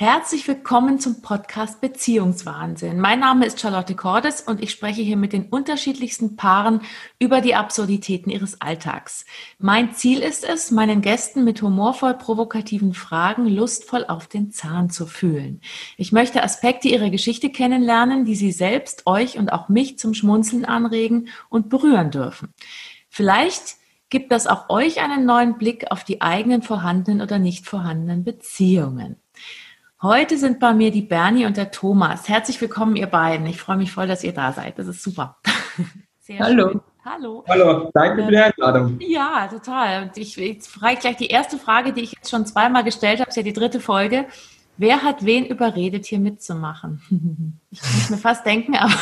Herzlich willkommen zum Podcast Beziehungswahnsinn. Mein Name ist Charlotte Cordes und ich spreche hier mit den unterschiedlichsten Paaren über die Absurditäten ihres Alltags. Mein Ziel ist es, meinen Gästen mit humorvoll provokativen Fragen lustvoll auf den Zahn zu fühlen. Ich möchte Aspekte ihrer Geschichte kennenlernen, die sie selbst, euch und auch mich zum Schmunzeln anregen und berühren dürfen. Vielleicht gibt das auch euch einen neuen Blick auf die eigenen vorhandenen oder nicht vorhandenen Beziehungen. Heute sind bei mir die Bernie und der Thomas. Herzlich willkommen, ihr beiden. Ich freue mich voll, dass ihr da seid. Das ist super. Sehr Hallo. Schön. Hallo. Hallo, danke für die Einladung. Ja, total. Und ich, ich frage gleich die erste Frage, die ich jetzt schon zweimal gestellt habe, ist ja die dritte Folge. Wer hat wen überredet, hier mitzumachen? Ich kann es mir fast denken, aber.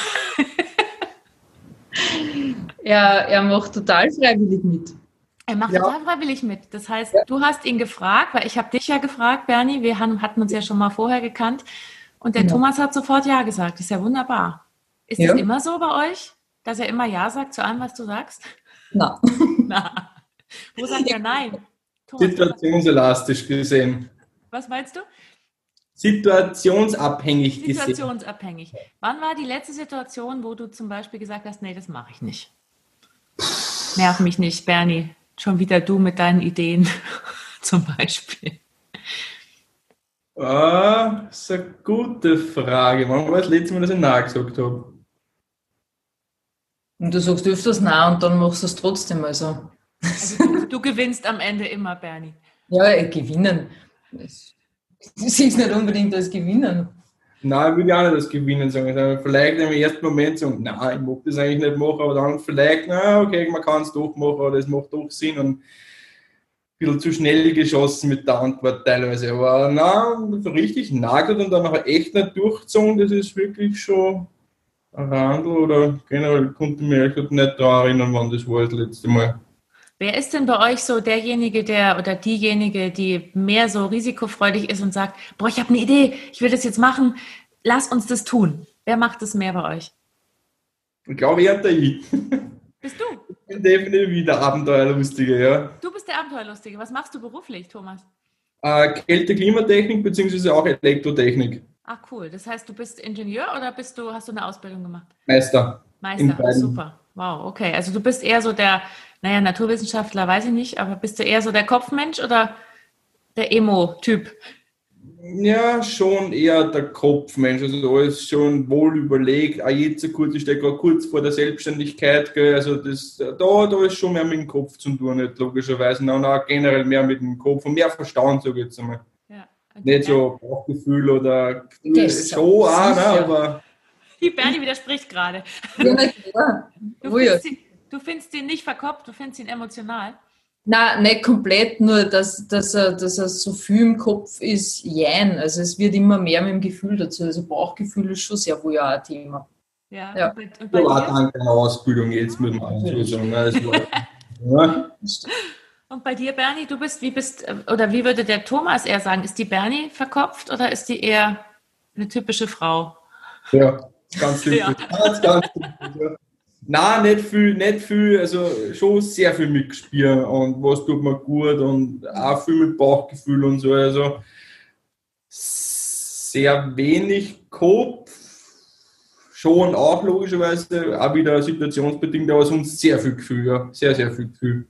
er, er macht total freiwillig mit. Er macht ja. total freiwillig mit. Das heißt, ja. du hast ihn gefragt, weil ich habe dich ja gefragt, Bernie. Wir haben, hatten uns ja schon mal vorher gekannt. Und der ja. Thomas hat sofort Ja gesagt. Das ist ja wunderbar. Ist das immer so bei euch, dass er immer Ja sagt zu allem, was du sagst? Na. Na. Wo sagt er Nein? Thomas, Situationselastisch gesehen. Was meinst du? Situationsabhängig gesehen. Situationsabhängig. Wann war die letzte Situation, wo du zum Beispiel gesagt hast, nee, das mache ich nicht? Nerv mich nicht, Bernie. Schon wieder du mit deinen Ideen zum Beispiel. Ah, das ist eine gute Frage. Wann war das letzte Mal, dass ich Nein gesagt habe? Und du sagst öfters Nein und dann machst du es trotzdem. Also. also du, du, gewinnst am Ende immer, Bernie. Ja, gewinnen. Das siehst nicht unbedingt als Gewinnen. Nein, ich würde auch nicht das Gewinnen sagen. Vielleicht im ersten Moment sagen, nein, ich mag das eigentlich nicht machen, aber dann vielleicht, na, okay, man kann es doch machen oder es macht doch Sinn und ein bisschen zu schnell geschossen mit der Antwort teilweise. Aber nein, richtig nagelt und dann nachher echt nicht durchgezogen, das ist wirklich schon ein Randel oder generell konnte ich mich nicht daran erinnern, wann das war das letzte Mal. Wer ist denn bei euch so derjenige, der oder diejenige, die mehr so risikofreudig ist und sagt, boah, ich habe eine Idee, ich will das jetzt machen, lass uns das tun. Wer macht das mehr bei euch? Ich glaube, eher der ich. Bist du? Ich bin definitiv der Abenteuerlustige, ja. Du bist der Abenteuerlustige. Was machst du beruflich, Thomas? Äh, Kälte-Klimatechnik bzw. auch Elektrotechnik. Ach cool. Das heißt, du bist Ingenieur oder bist du, hast du eine Ausbildung gemacht? Meister. Meister, super. Wow, okay. Also du bist eher so der naja, Naturwissenschaftler weiß ich nicht, aber bist du eher so der Kopfmensch oder der Emo-Typ? Ja, schon eher der Kopfmensch. Also alles schon wohl überlegt. Auch jetzt kurz, ich stehe gerade kurz vor der Selbstständigkeit. Gell? Also das, da, da ist schon mehr mit dem Kopf zu tun, nicht logischerweise. Und auch generell mehr mit dem Kopf und mehr Verstand, sage ich jetzt einmal. Ja, nicht so Bauchgefühl oder das schon auch, ne, aber. Die Bernie widerspricht gerade. Ja. Du, findest, Du findest ihn nicht verkopft, du findest ihn emotional? Na, nicht komplett, nur dass, dass, er, dass er so viel im Kopf ist, jein. Also es wird immer mehr mit dem Gefühl dazu. Also Bauchgefühl ist schon sehr wohl ja ein Thema. Ja, ja. Und bei, und bei ja, danke Ausbildung jetzt mit dem Anschlussung. ja. Und bei dir, Bernie, du bist, wie bist, oder wie würde der Thomas eher sagen, ist die Bernie verkopft oder ist die eher eine typische Frau? Ja, ganz typisch. Ja. Ganz, ganz typisch. Nein, nicht viel, nicht viel, also schon sehr viel mitgespielt und was tut mir gut und auch viel mit Bauchgefühl und so. Also sehr wenig Kopf, schon auch logischerweise, auch wieder situationsbedingt, aber sonst sehr viel Gefühl, ja. Sehr, sehr viel Gefühl.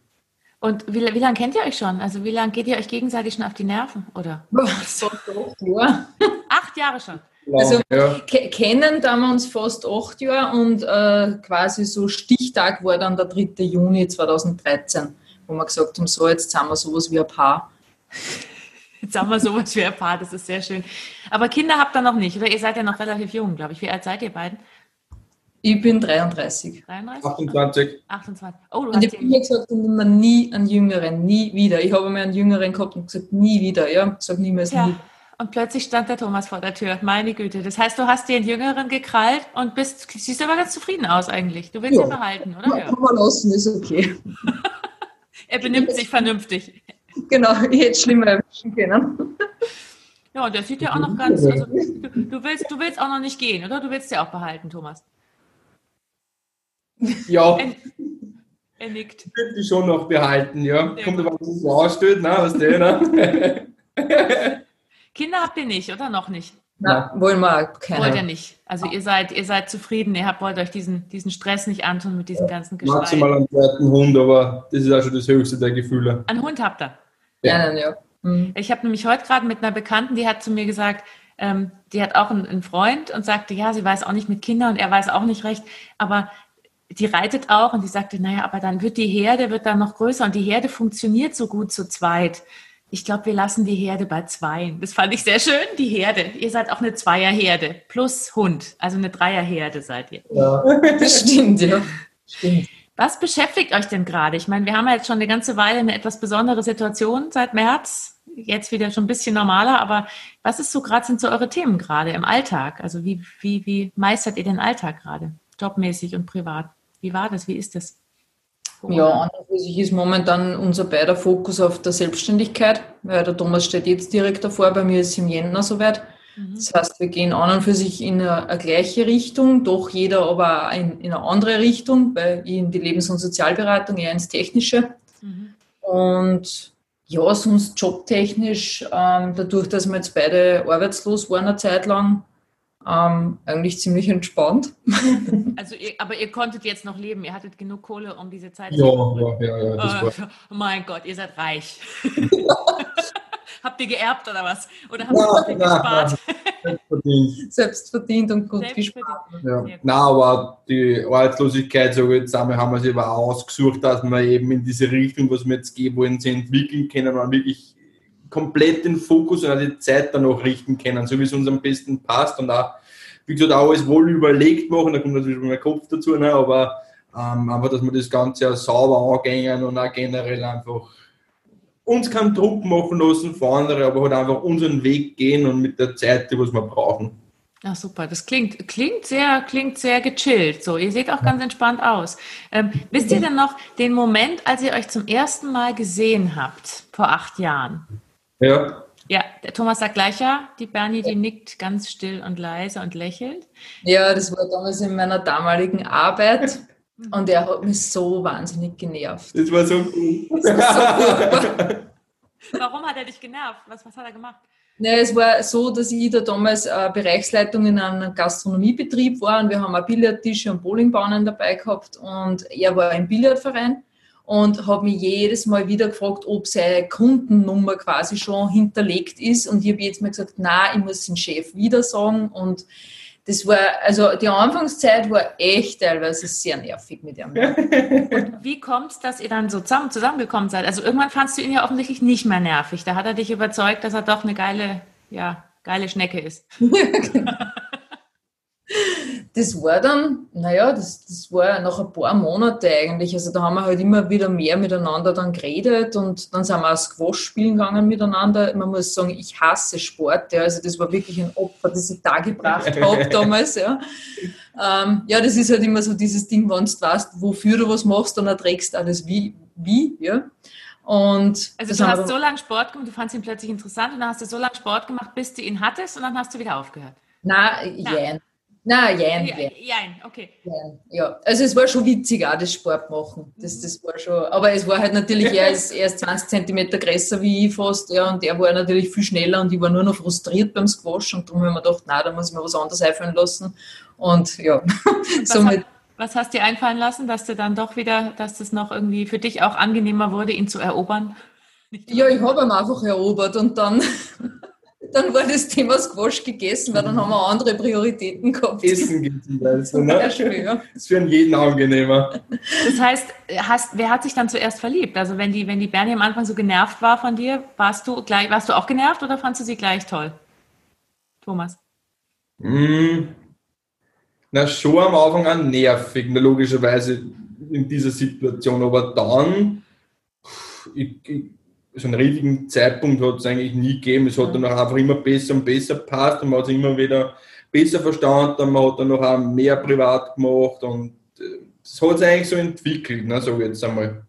Und wie, wie lange kennt ihr euch schon? Also wie lange geht ihr euch gegenseitig schon auf die Nerven, oder? So, ja. Acht Jahre schon. Also ja. kennen da wir uns fast acht Jahre und äh, quasi so Stichtag war dann der 3. Juni 2013, wo wir gesagt haben, so jetzt sind wir sowas wie ein Paar. Jetzt haben wir sowas wie ein Paar, das ist sehr schön. Aber Kinder habt ihr noch nicht, oder? Ihr seid ja noch relativ jung, glaube ich. Wie alt seid ihr beiden? Ich bin 33. 33? 28. 28. Oh, du und ich habe mir gesagt, ich nehme nie einen Jüngeren, nie wieder. Ich habe mir einen Jüngeren gehabt und gesagt, nie wieder. Ja, sag niemals ja. nie. Und plötzlich stand der Thomas vor der Tür. Meine Güte. Das heißt, du hast dir einen Jüngeren gekrallt und bist, siehst aber ganz zufrieden aus eigentlich. Du willst ja. ihn behalten, oder? Ja, kann man lassen, ist okay. er benimmt sich vernünftig. Genau, ich hätte schlimmer erwischen können. Ja, und der sieht ja auch noch ganz, also, du, du, willst, du willst auch noch nicht gehen, oder? Du willst ja auch behalten, Thomas. Ja. Er, er nickt. Ich würde die schon noch behalten, ja. Kommt aber, was es so ausstellt, ne? Was der, ne? Kinder habt ihr nicht, oder noch nicht? Na, wollen wir keine. Wollt ihr nicht. Also ihr seid, ihr seid zufrieden, ihr habt, wollt euch diesen, diesen Stress nicht antun mit diesem ganzen Geschrei. Maximal einen zweiten Hund, aber das ist auch schon das höchste der Gefühle. Einen Hund habt ihr? Ja, nein, ja. Mhm. Ich habe nämlich heute gerade mit einer Bekannten, die hat zu mir gesagt, ähm, die hat auch einen, einen Freund und sagte, ja, sie weiß auch nicht mit Kindern und er weiß auch nicht recht, aber die reitet auch und die sagte, naja, aber dann wird die Herde wird dann noch größer und die Herde funktioniert so gut zu zweit. Ich glaube, wir lassen die Herde bei zwei. Das fand ich sehr schön, die Herde. Ihr seid auch eine Zweierherde plus Hund, also eine Dreierherde seid ihr. Ja, das stimmt, ja. Stimmt. Was beschäftigt euch denn gerade? Ich meine, wir haben ja jetzt schon eine ganze Weile eine etwas besondere Situation seit März. Jetzt wieder schon ein bisschen normaler, aber was ist so gerade, sind so eure Themen gerade im Alltag? Also wie, wie, wie meistert ihr den Alltag gerade? Jobmäßig und privat? Wie war das? Wie ist das? Ja, an und für sich ist momentan unser beider Fokus auf der Selbstständigkeit, weil der Thomas steht jetzt direkt davor, bei mir ist es im Jänner soweit. Mhm. Das heißt, wir gehen an und für sich in eine, eine gleiche Richtung, doch jeder aber in, in eine andere Richtung, weil ich in die Lebens- und Sozialberatung, eher ins Technische. Mhm. Und ja, sonst jobtechnisch, ähm, dadurch, dass wir jetzt beide arbeitslos waren eine Zeit lang, ähm, eigentlich ziemlich entspannt. Also, ihr, aber ihr konntet jetzt noch leben. Ihr hattet genug Kohle, um diese Zeit Ja, ja, ja, ja. Das war, Oh, mein Gott, ihr seid reich. habt ihr geerbt oder was? Oder habt ihr Na, viel na, gespart? verdient. Selbst verdient und gut Selbst gespart. Ja. Nein, aber die Arbeitslosigkeit, so jetzt haben wir sich aber ausgesucht, dass wir eben in diese Richtung, was wir jetzt gehen wollen, sie entwickeln können und wirklich komplett den Fokus und auch die Zeit dann auch richten können, so wie es uns am besten passt und auch, wie gesagt, auch alles wohl überlegt machen, da kommt natürlich mein Kopf dazu, ne, aber ähm, einfach, dass wir das Ganze auch sauber angehen und auch generell einfach uns keinen Druck machen lassen von anderen, aber halt einfach unseren Weg gehen und mit der Zeit, die was wir brauchen. Ach super, das klingt, klingt sehr, klingt sehr gechillt. So, ihr seht auch ganz entspannt aus. Ähm, wisst ihr denn noch den Moment, als ihr euch zum ersten Mal gesehen habt, vor acht Jahren? Ja. Ja, der Thomas sagt gleich ja, die Bernie, die nickt ganz still und leise und lächelt. Ja, das war damals in meiner damaligen Arbeit und er hat mich so wahnsinnig genervt. Das war so cool. Warum hat er dich genervt? Was, was hat er gemacht? Ne, es war so, dass ich da damals äh, Bereichsleitung in einem Gastronomiebetrieb war und wir haben auch Billardtische und Bowlingbahnen dabei gehabt und er war im Billardverein und hat mich jedes Mal wieder gefragt, ob seine Kundennummer quasi schon hinterlegt ist und ich habe jetzt mal gesagt, na, ich muss den Chef wieder sagen und das war, also die Anfangszeit war echt teilweise sehr nervig mit ihm. Und wie kommt es, dass ihr dann so zusammen, zusammengekommen seid? Also irgendwann fandst du ihn ja offensichtlich nicht mehr nervig. Da hat er dich überzeugt, dass er doch eine geile, ja, geile Schnecke ist. Das war dann, naja, das, das war nach ein paar Monaten eigentlich. Also da haben wir halt immer wieder mehr miteinander dann geredet und dann sind wir auch Squash spielen gegangen miteinander. Man muss sagen, ich hasse Sport. Ja. Also das war wirklich ein Opfer, das ich da gebracht habe damals. Ja. Ähm, ja, das ist halt immer so dieses Ding, wenn du weißt, wofür du was machst, dann erträgst du alles wie, wie, ja. Und Also du hast so lange Sport gemacht, du fandst ihn plötzlich interessant und dann hast du so lange Sport gemacht, bis du ihn hattest und dann hast du wieder aufgehört. Nein, jein. Nein, jein, Ja, jein. Jein, okay. Ja, ja, also es war schon witzig, auch das Sport machen. Das, das war schon, aber es war halt natürlich, er ist, er ist 20 Zentimeter größer wie ich fast, ja, und er war natürlich viel schneller und ich war nur noch frustriert beim Squash und darum haben wir gedacht, nein, da muss ich mir was anderes einfallen lassen. Und ja, Was, somit, hat, was hast dir einfallen lassen, dass du dann doch wieder, dass das noch irgendwie für dich auch angenehmer wurde, ihn zu erobern? Ja, ich habe ihn einfach erobert und dann, dann war das Thema Squash gegessen, weil dann haben wir andere Prioritäten gehabt. Essen geht zum Beispiel, Ja, ne? ja. Das ist für jeden angenehmer. Das heißt, hast, wer hat sich dann zuerst verliebt? Also wenn die, wenn die Bernie am Anfang so genervt war von dir, warst du gleich, warst du auch genervt oder fandst du sie gleich toll? Thomas. Mm. Na, schon am Anfang an nervig, na, logischerweise in dieser Situation, aber dann, ich, ich, so einen richtigen Zeitpunkt hat es eigentlich nie gegeben. Es hat dann auch einfach immer besser und besser passt und man hat sich immer wieder besser verstanden, man hat dann noch auch mehr privat gemacht und äh, es hat sich eigentlich so entwickelt, ne, ich jetzt einmal.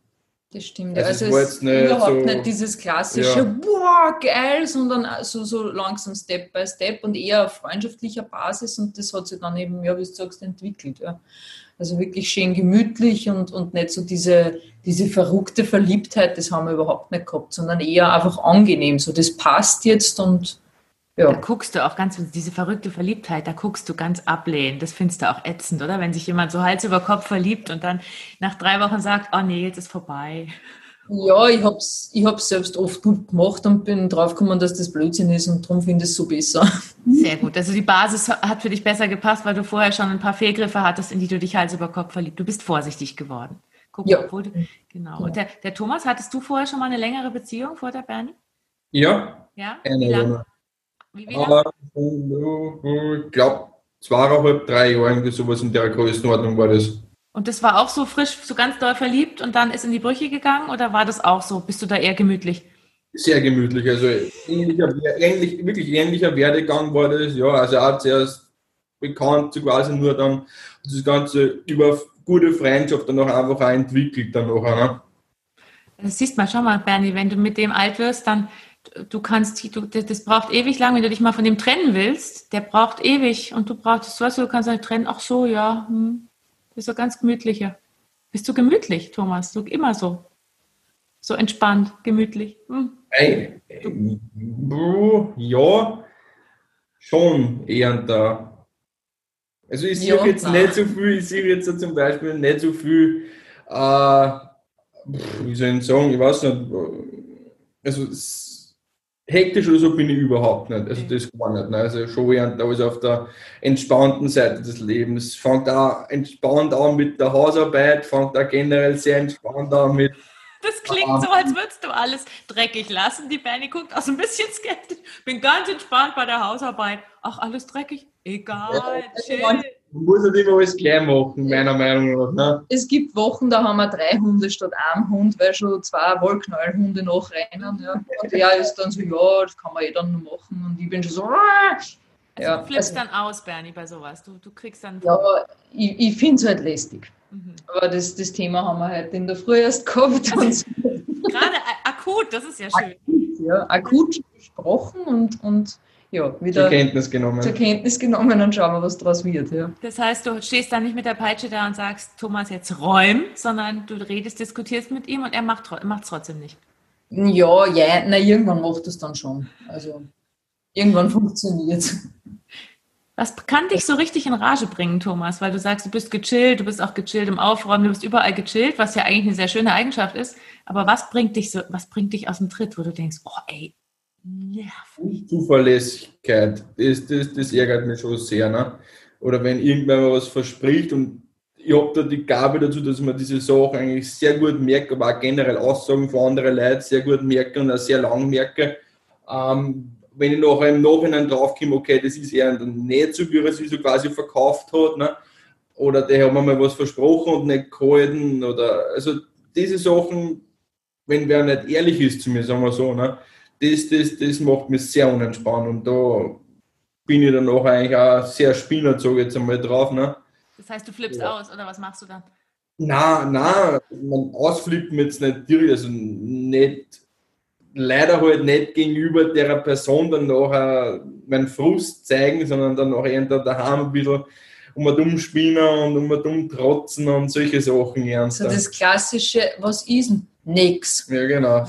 Das stimmt. Also Also, es ist nicht überhaupt so- nicht dieses klassische, Ja. boah, geil, sondern so, so langsam Step by Step und eher auf freundschaftlicher Basis und das hat sich dann eben, ja, wie du sagst, entwickelt. Ja. Also wirklich schön gemütlich und, und nicht so diese, diese verrückte Verliebtheit, das haben wir überhaupt nicht gehabt, sondern eher einfach angenehm. So, das passt jetzt und Ja. Da guckst du auch ganz, diese verrückte Verliebtheit, da guckst du ganz ablehnend. Das findest du auch ätzend, oder? Wenn sich jemand so Hals über Kopf verliebt und dann nach drei Wochen sagt, oh nee, jetzt ist vorbei. Ja, ich habe es ich hab's selbst oft gut gemacht und bin draufgekommen, dass das Blödsinn ist und darum finde ich es so besser. Sehr gut. Also die Basis hat für dich besser gepasst, weil du vorher schon ein paar Fehlgriffe hattest, in die du dich Hals über Kopf verliebt. Du bist vorsichtig geworden. Guck ja. Du, genau. Und der, der, Thomas, hattest du vorher schon mal eine längere Beziehung vor der Bernie? Ja. Ja? Wie lange? Wie, wie lang? Ich glaube, zweieinhalb, drei Jahre, irgendwie sowas in der Größenordnung war das. Und das war auch so frisch, so ganz doll verliebt und dann ist in die Brüche gegangen oder war das auch so? Bist du da eher gemütlich? Sehr gemütlich, also ähnlicher, ähnlich, wirklich ähnlicher Werdegang war das, ja, also auch zuerst bekannt, so quasi nur dann das Ganze über gute Freundschaft dann auch einfach auch entwickelt dann nachher. Ne? Das siehst mal, schau mal, Bernie, wenn du mit dem alt wirst, dann du kannst, du, das braucht ewig lang, wenn du dich mal von dem trennen willst, der braucht ewig und du brauchst, weißt du, du kannst halt trennen, ach so, ja, hm, bist du ganz gemütlicher. Bist du gemütlich, Thomas? Du immer so. So entspannt, gemütlich. Hm. Hey, ja, schon eher da. Also ich sehe jetzt nicht so viel, ich sehe jetzt zum Beispiel nicht so viel, äh, wie soll ich sagen, ich weiß nicht, also hektisch oder so bin ich überhaupt nicht. Also das gar nicht. Ne? Also schon während alles auf der entspannten Seite des Lebens. Fangt auch entspannt an mit der Hausarbeit, fangt auch generell sehr entspannt an mit. Das klingt so, als würdest du alles dreckig lassen. Die Bernie guckt auch so ein bisschen skeptisch. Bin ganz entspannt bei der Hausarbeit. Ach, alles dreckig? Egal, ja, chill. Man muss nicht immer alles gleich machen, meiner Meinung nach. Ne? Es gibt Wochen, da haben wir drei Hunde statt einem Hund, weil schon zwei Wollknallhunde nachrennen. Ja. Und der ist dann so, ja, das kann man eh dann noch machen. Und ich bin schon so, also ja. Du flippst also, dann aus, Bernie, bei sowas. Du, du kriegst dann. Ja, ich, ich finde es halt lästig. Mhm. Aber das, das Thema haben wir halt in der Früh erst gehabt. Also, Gerade akut, das ist ja schön. Akut, ja, akut gesprochen und, und ja, wieder zur Kenntnis genommen. Zur Kenntnis genommen und schauen wir, was daraus wird. Ja. Das heißt, du stehst dann nicht mit der Peitsche da und sagst, Thomas, jetzt räum, sondern du redest, diskutierst mit ihm und er macht es trotzdem nicht. Ja, ja, na, irgendwann macht es dann schon. Also irgendwann funktioniert Was kann dich so richtig in Rage bringen, Thomas? Weil du sagst, du bist gechillt, du bist auch gechillt im Aufräumen, du bist überall gechillt, was ja eigentlich eine sehr schöne Eigenschaft ist. Aber was bringt dich so, was bringt dich aus dem Tritt, wo du denkst, oh ey, nervig. Zuverlässigkeit, das, das, das ärgert mich schon sehr. Ne? Oder wenn irgendwer mal was verspricht und ich habe da die Gabe dazu, dass man diese Sachen eigentlich sehr gut merkt, aber auch generell Aussagen von anderen Leuten sehr gut merke und auch sehr lang merke. Ähm, wenn ich nachher im Nachhinein draufkomme, okay, das ist eher nicht so, wie er es so quasi verkauft hat, ne? oder der hat mir mal was versprochen und nicht gehalten, oder also diese Sachen, wenn wer nicht ehrlich ist zu mir, sagen wir so, ne? das, das, das macht mich sehr unentspannt und da bin ich dann auch eigentlich auch sehr spinnerzogen jetzt einmal drauf. Ne? Das heißt, du flippst ja. aus oder was machst du dann? Na, na, man ausflippen jetzt nicht direkt, also nicht, leider halt nicht gegenüber der Person dann nachher meinen Frust zeigen, sondern dann auch eher daheim ein bisschen um und umspinnen und um und um trotzen und solche Sachen ernst. Also das klassische, was ist denn? Nix. Ja, genau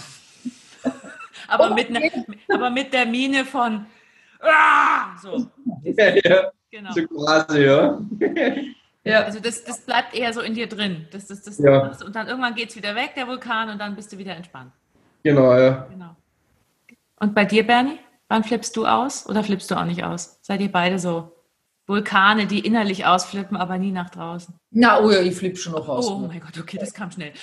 aber, mit ne, aber mit der Mine von ah, so. Ja, ja. Genau. So quasi, ja. ja. Also das, das bleibt eher so in dir drin. Das, das, das, ja. Und dann irgendwann geht es wieder weg, der Vulkan, und dann bist du wieder entspannt. Genau, ja. Genau. Und bei dir, Bernie? Wann flippst du aus oder flippst du auch nicht aus? Seid ihr beide so Vulkane, die innerlich ausflippen, aber nie nach draußen? Na, oh ja, ich flippe schon noch aus. Oh mein Gott, okay, das kam schnell.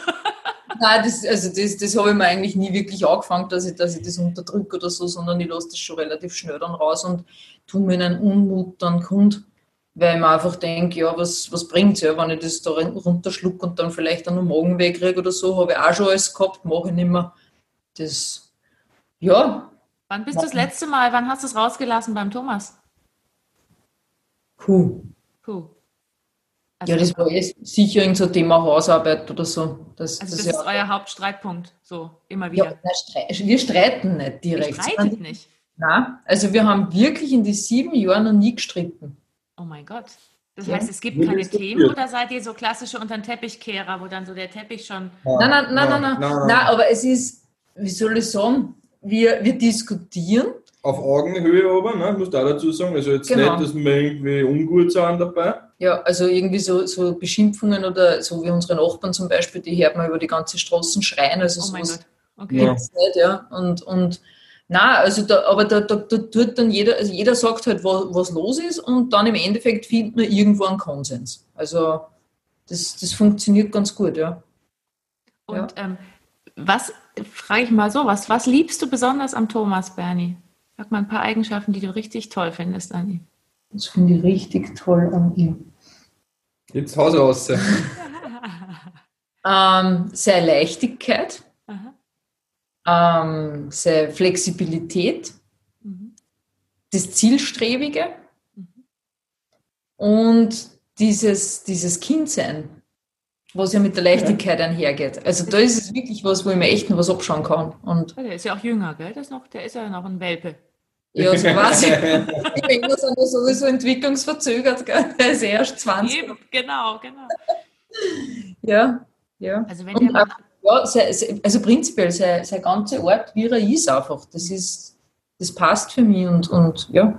Nein, das, also das, das habe ich mir eigentlich nie wirklich angefangen, dass ich, dass ich das unterdrücke oder so, sondern ich lasse das schon relativ schnell dann raus und tue mir einen Unmut dann kund, weil mir einfach denke, ja, was, was bringt es ja, wenn ich das da runterschlucke und dann vielleicht dann noch Magen wegkriege oder so, habe ich auch schon alles gehabt, mache ich nicht mehr. Das, ja. Wann bist du das letzte Mal, wann hast du es rausgelassen beim Thomas? Puh. Puh. Also ja, das war jetzt sicher irgend so Thema Hausarbeit oder so. Das, also das, das ist ja euer Hauptstreitpunkt, so immer wieder. Ja, wir streiten nicht direkt. Ihr streitet nicht? Nein, also wir haben wirklich in die sieben Jahren noch nie gestritten. Oh mein Gott. Das ja. heißt, es gibt keine Themen oder seid ihr so klassische unter den Teppichkehrer, wo dann so der Teppich schon... Nein, nein, nein, nein, nein, nein, aber es ist, wie soll ich sagen, wir, wir diskutieren, auf Augenhöhe aber, ne? muss da dazu sagen. Also jetzt Genau. nicht, dass wir irgendwie ungut sind dabei. Ja, also irgendwie so, so Beschimpfungen oder so wie unsere Nachbarn zum Beispiel, die hört man über die ganze Straßen schreien. Also Oh mein sowas Gott. Okay. Ja. nicht, ja. Und, und na, also da, aber da, da, da tut dann jeder, also jeder sagt halt, was, was los ist und dann im Endeffekt findet man irgendwo einen Konsens. Also das, das funktioniert ganz gut, ja. Und ähm, was, frage ich mal so, was, was liebst du besonders am Thomas, Bernie? Sag mal ein paar Eigenschaften, die du richtig toll findest an ihm. Das finde ich richtig toll an ihm. Jetzt Haus raus. Ähm, seine Leichtigkeit. Ähm, seine Flexibilität, Mhm. das Zielstrebige Mhm. und dieses, dieses Kindsein, was ja mit der Leichtigkeit einhergeht. Also da ist es wirklich was, wo ich mir echt noch was abschauen kann. Und Ja, Der ist ja auch jünger, gell? Der ist, noch, der ist ja noch ein Welpe. ja, so quasi. Die Männer sind ja sowieso entwicklungsverzögert, gell? Der ist ja erst 20. Eben, genau, genau. Ja, ja. Also wenn Und der Ja, sei, sei, also prinzipiell, sein sei ganze Ort, wie er ist einfach. Das ist, das passt für mich und, und ja.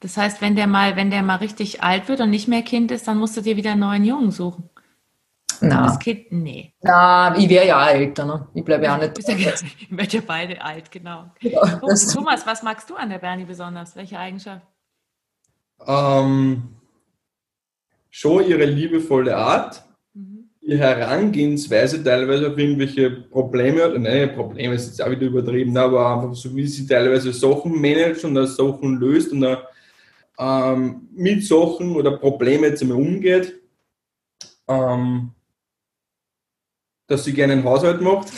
das heißt, wenn der mal, wenn der mal richtig alt wird und nicht mehr Kind ist, dann musst du dir wieder einen neuen Jungen suchen. Na, Das Kind, nee. na ich wäre ja auch älter, ne? Ich bleibe ja auch nicht ja, ihr werdet ja beide alt, genau. Ja, Thomas, Thomas, was magst du an der Bernie besonders? Welche Eigenschaft? ähm, schon ihre liebevolle Art, Ihre Herangehensweise teilweise auf irgendwelche Probleme hat. Nein, Probleme ist jetzt auch wieder übertrieben, aber einfach so, wie sie teilweise Sachen managt und auch Sachen löst und auch, ähm, mit Sachen oder Problemen jetzt einmal umgeht. Ähm, dass sie gerne einen Haushalt macht.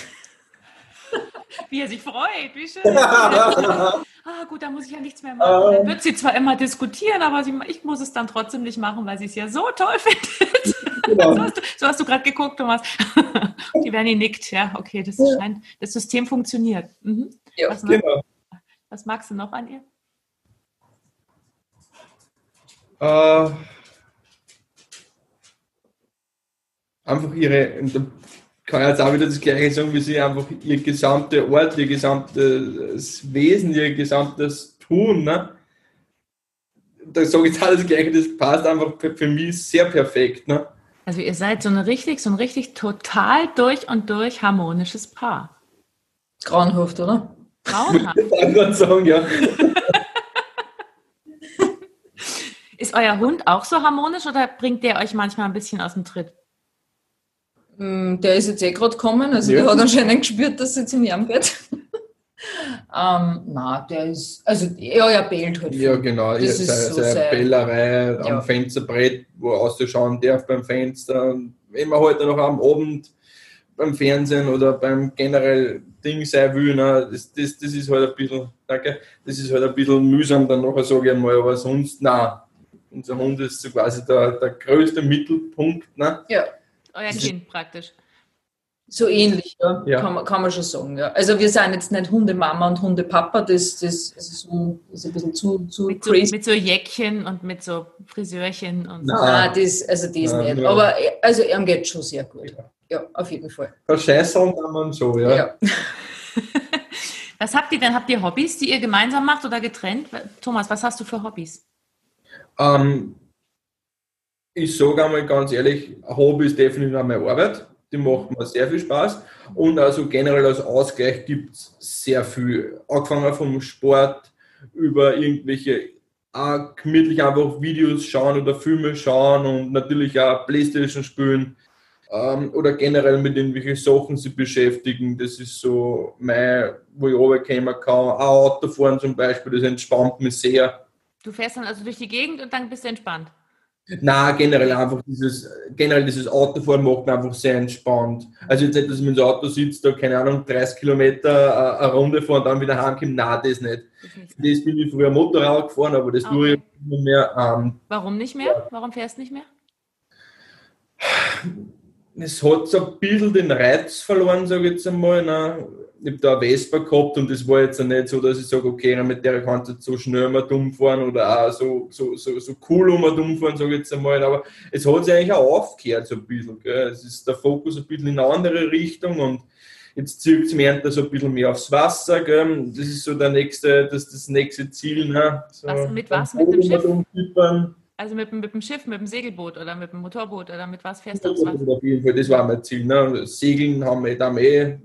Wie er sich freut, wie schön. ah, gut, da muss ich ja nichts mehr machen. Dann wird sie zwar immer diskutieren, aber sie, ich muss es dann trotzdem nicht machen, weil sie es ja so toll findet. So Genau. hast du, so du gerade geguckt, Thomas. Die Bernie nickt, ja, okay, das scheint, das System funktioniert. Mhm. Ja, was, mag, Genau. was magst du noch an ihr? Äh, einfach ihre, und da kann ich jetzt auch wieder das Gleiche sagen, wie sie einfach ihr gesamte Ort, ihr gesamtes Wesen, ihr gesamtes Tun, ne? Da sage ich jetzt alles Gleiche, das passt einfach für, für mich sehr perfekt, ne? Also ihr seid so eine richtig, so ein richtig total durch und durch harmonisches Paar. grauenhaft, oder? Traumhaft. Ich kann sagen, ja. Ist euer Hund auch so harmonisch oder bringt der euch manchmal ein bisschen aus dem Tritt? Mm, Der ist jetzt eh gerade gekommen, also Ja. der hat anscheinend gespürt, dass er jetzt im Bett. Ähm, na, der ist, also ja, er bellt halt. Ja, viel. genau. Das Ja, ist seine, so seine sein- Bellerei Ja. am Fensterbrett, wo er ausschauen darf beim Fenster. Wenn man heute noch am Abend beim Fernsehen oder beim generell Ding sein will, ne, das, das, das ist halt ein bisschen, danke, das ist halt ein bisschen mühsam dann nachher, sage ich einmal, aber sonst, nein. Unser Hund ist so quasi der, der größte Mittelpunkt. Ne? Ja, Euer Kind praktisch. So ähnlich, ja, Ja. Kann, man, kann man schon sagen. Ja. Also wir sind jetzt nicht Hundemama und Hundepapa, das, das, das ist, so, ist ein bisschen zu, zu Mit so, crazy. mit so Jäckchen und mit so Friseurchen und so. Na. Nein, das, also das Nein, nicht. ja. Aber also ihm geht schon sehr gut. Ja, auf jeden Fall. Verscheißern kann man so, ja. Ja. Was habt ihr denn? Habt ihr Hobbys, die ihr gemeinsam macht oder getrennt? Thomas, was hast du für Hobbys? Ähm, ich sage einmal ganz ehrlich, Hobby ist definitiv meine Arbeit. Die macht mir sehr viel Spaß. Und also generell als Ausgleich gibt es sehr viel. Angefangen vom Sport über irgendwelche auch gemütlich einfach Videos schauen oder Filme schauen und natürlich auch Playstation spielen ähm, oder generell mit irgendwelchen Sachen sich beschäftigen. Das ist so mein, wo ich runterkommen kann. Auch Autofahren zum Beispiel, das entspannt mich sehr. Du fährst dann also durch die Gegend und dann bist du entspannt. Na, generell einfach dieses, generell dieses Autofahren macht mich einfach sehr entspannt. Also jetzt nicht, dass ich mit dem Auto sitze, da keine Ahnung, 30 Kilometer äh, eine Runde fahren und dann wieder heimkomme. Nein, das nicht. Das bin ich früher Motorrad gefahren, aber das tue ich nicht mehr. Ähm, Warum nicht mehr? Warum fährst du nicht mehr? es hat so ein bisschen den Reiz verloren, sage ich jetzt einmal. Ne? Ich habe da eine Vespa gehabt und das war jetzt nicht so, dass ich sage, okay, mit der kannst du jetzt so schnell mal dumm fahren oder auch so, so, so, so cool um dumm fahren, sage ich jetzt einmal. Aber es hat sich eigentlich auch aufgehört so ein bisschen. Gell? Es ist der Fokus ein bisschen in eine andere Richtung und Jetzt zieht es mir so ein bisschen mehr aufs Wasser. Gell? Das ist so der nächste, das, das nächste Ziel. Ne? So was, mit was? Mit dem Schiff? Umkippern. Also mit, mit dem Schiff, mit dem Segelboot oder mit dem Motorboot oder mit was fährst du aufs Wasser? Auf jeden Fall, das war mein Ziel. Ne? Segeln haben wir da eh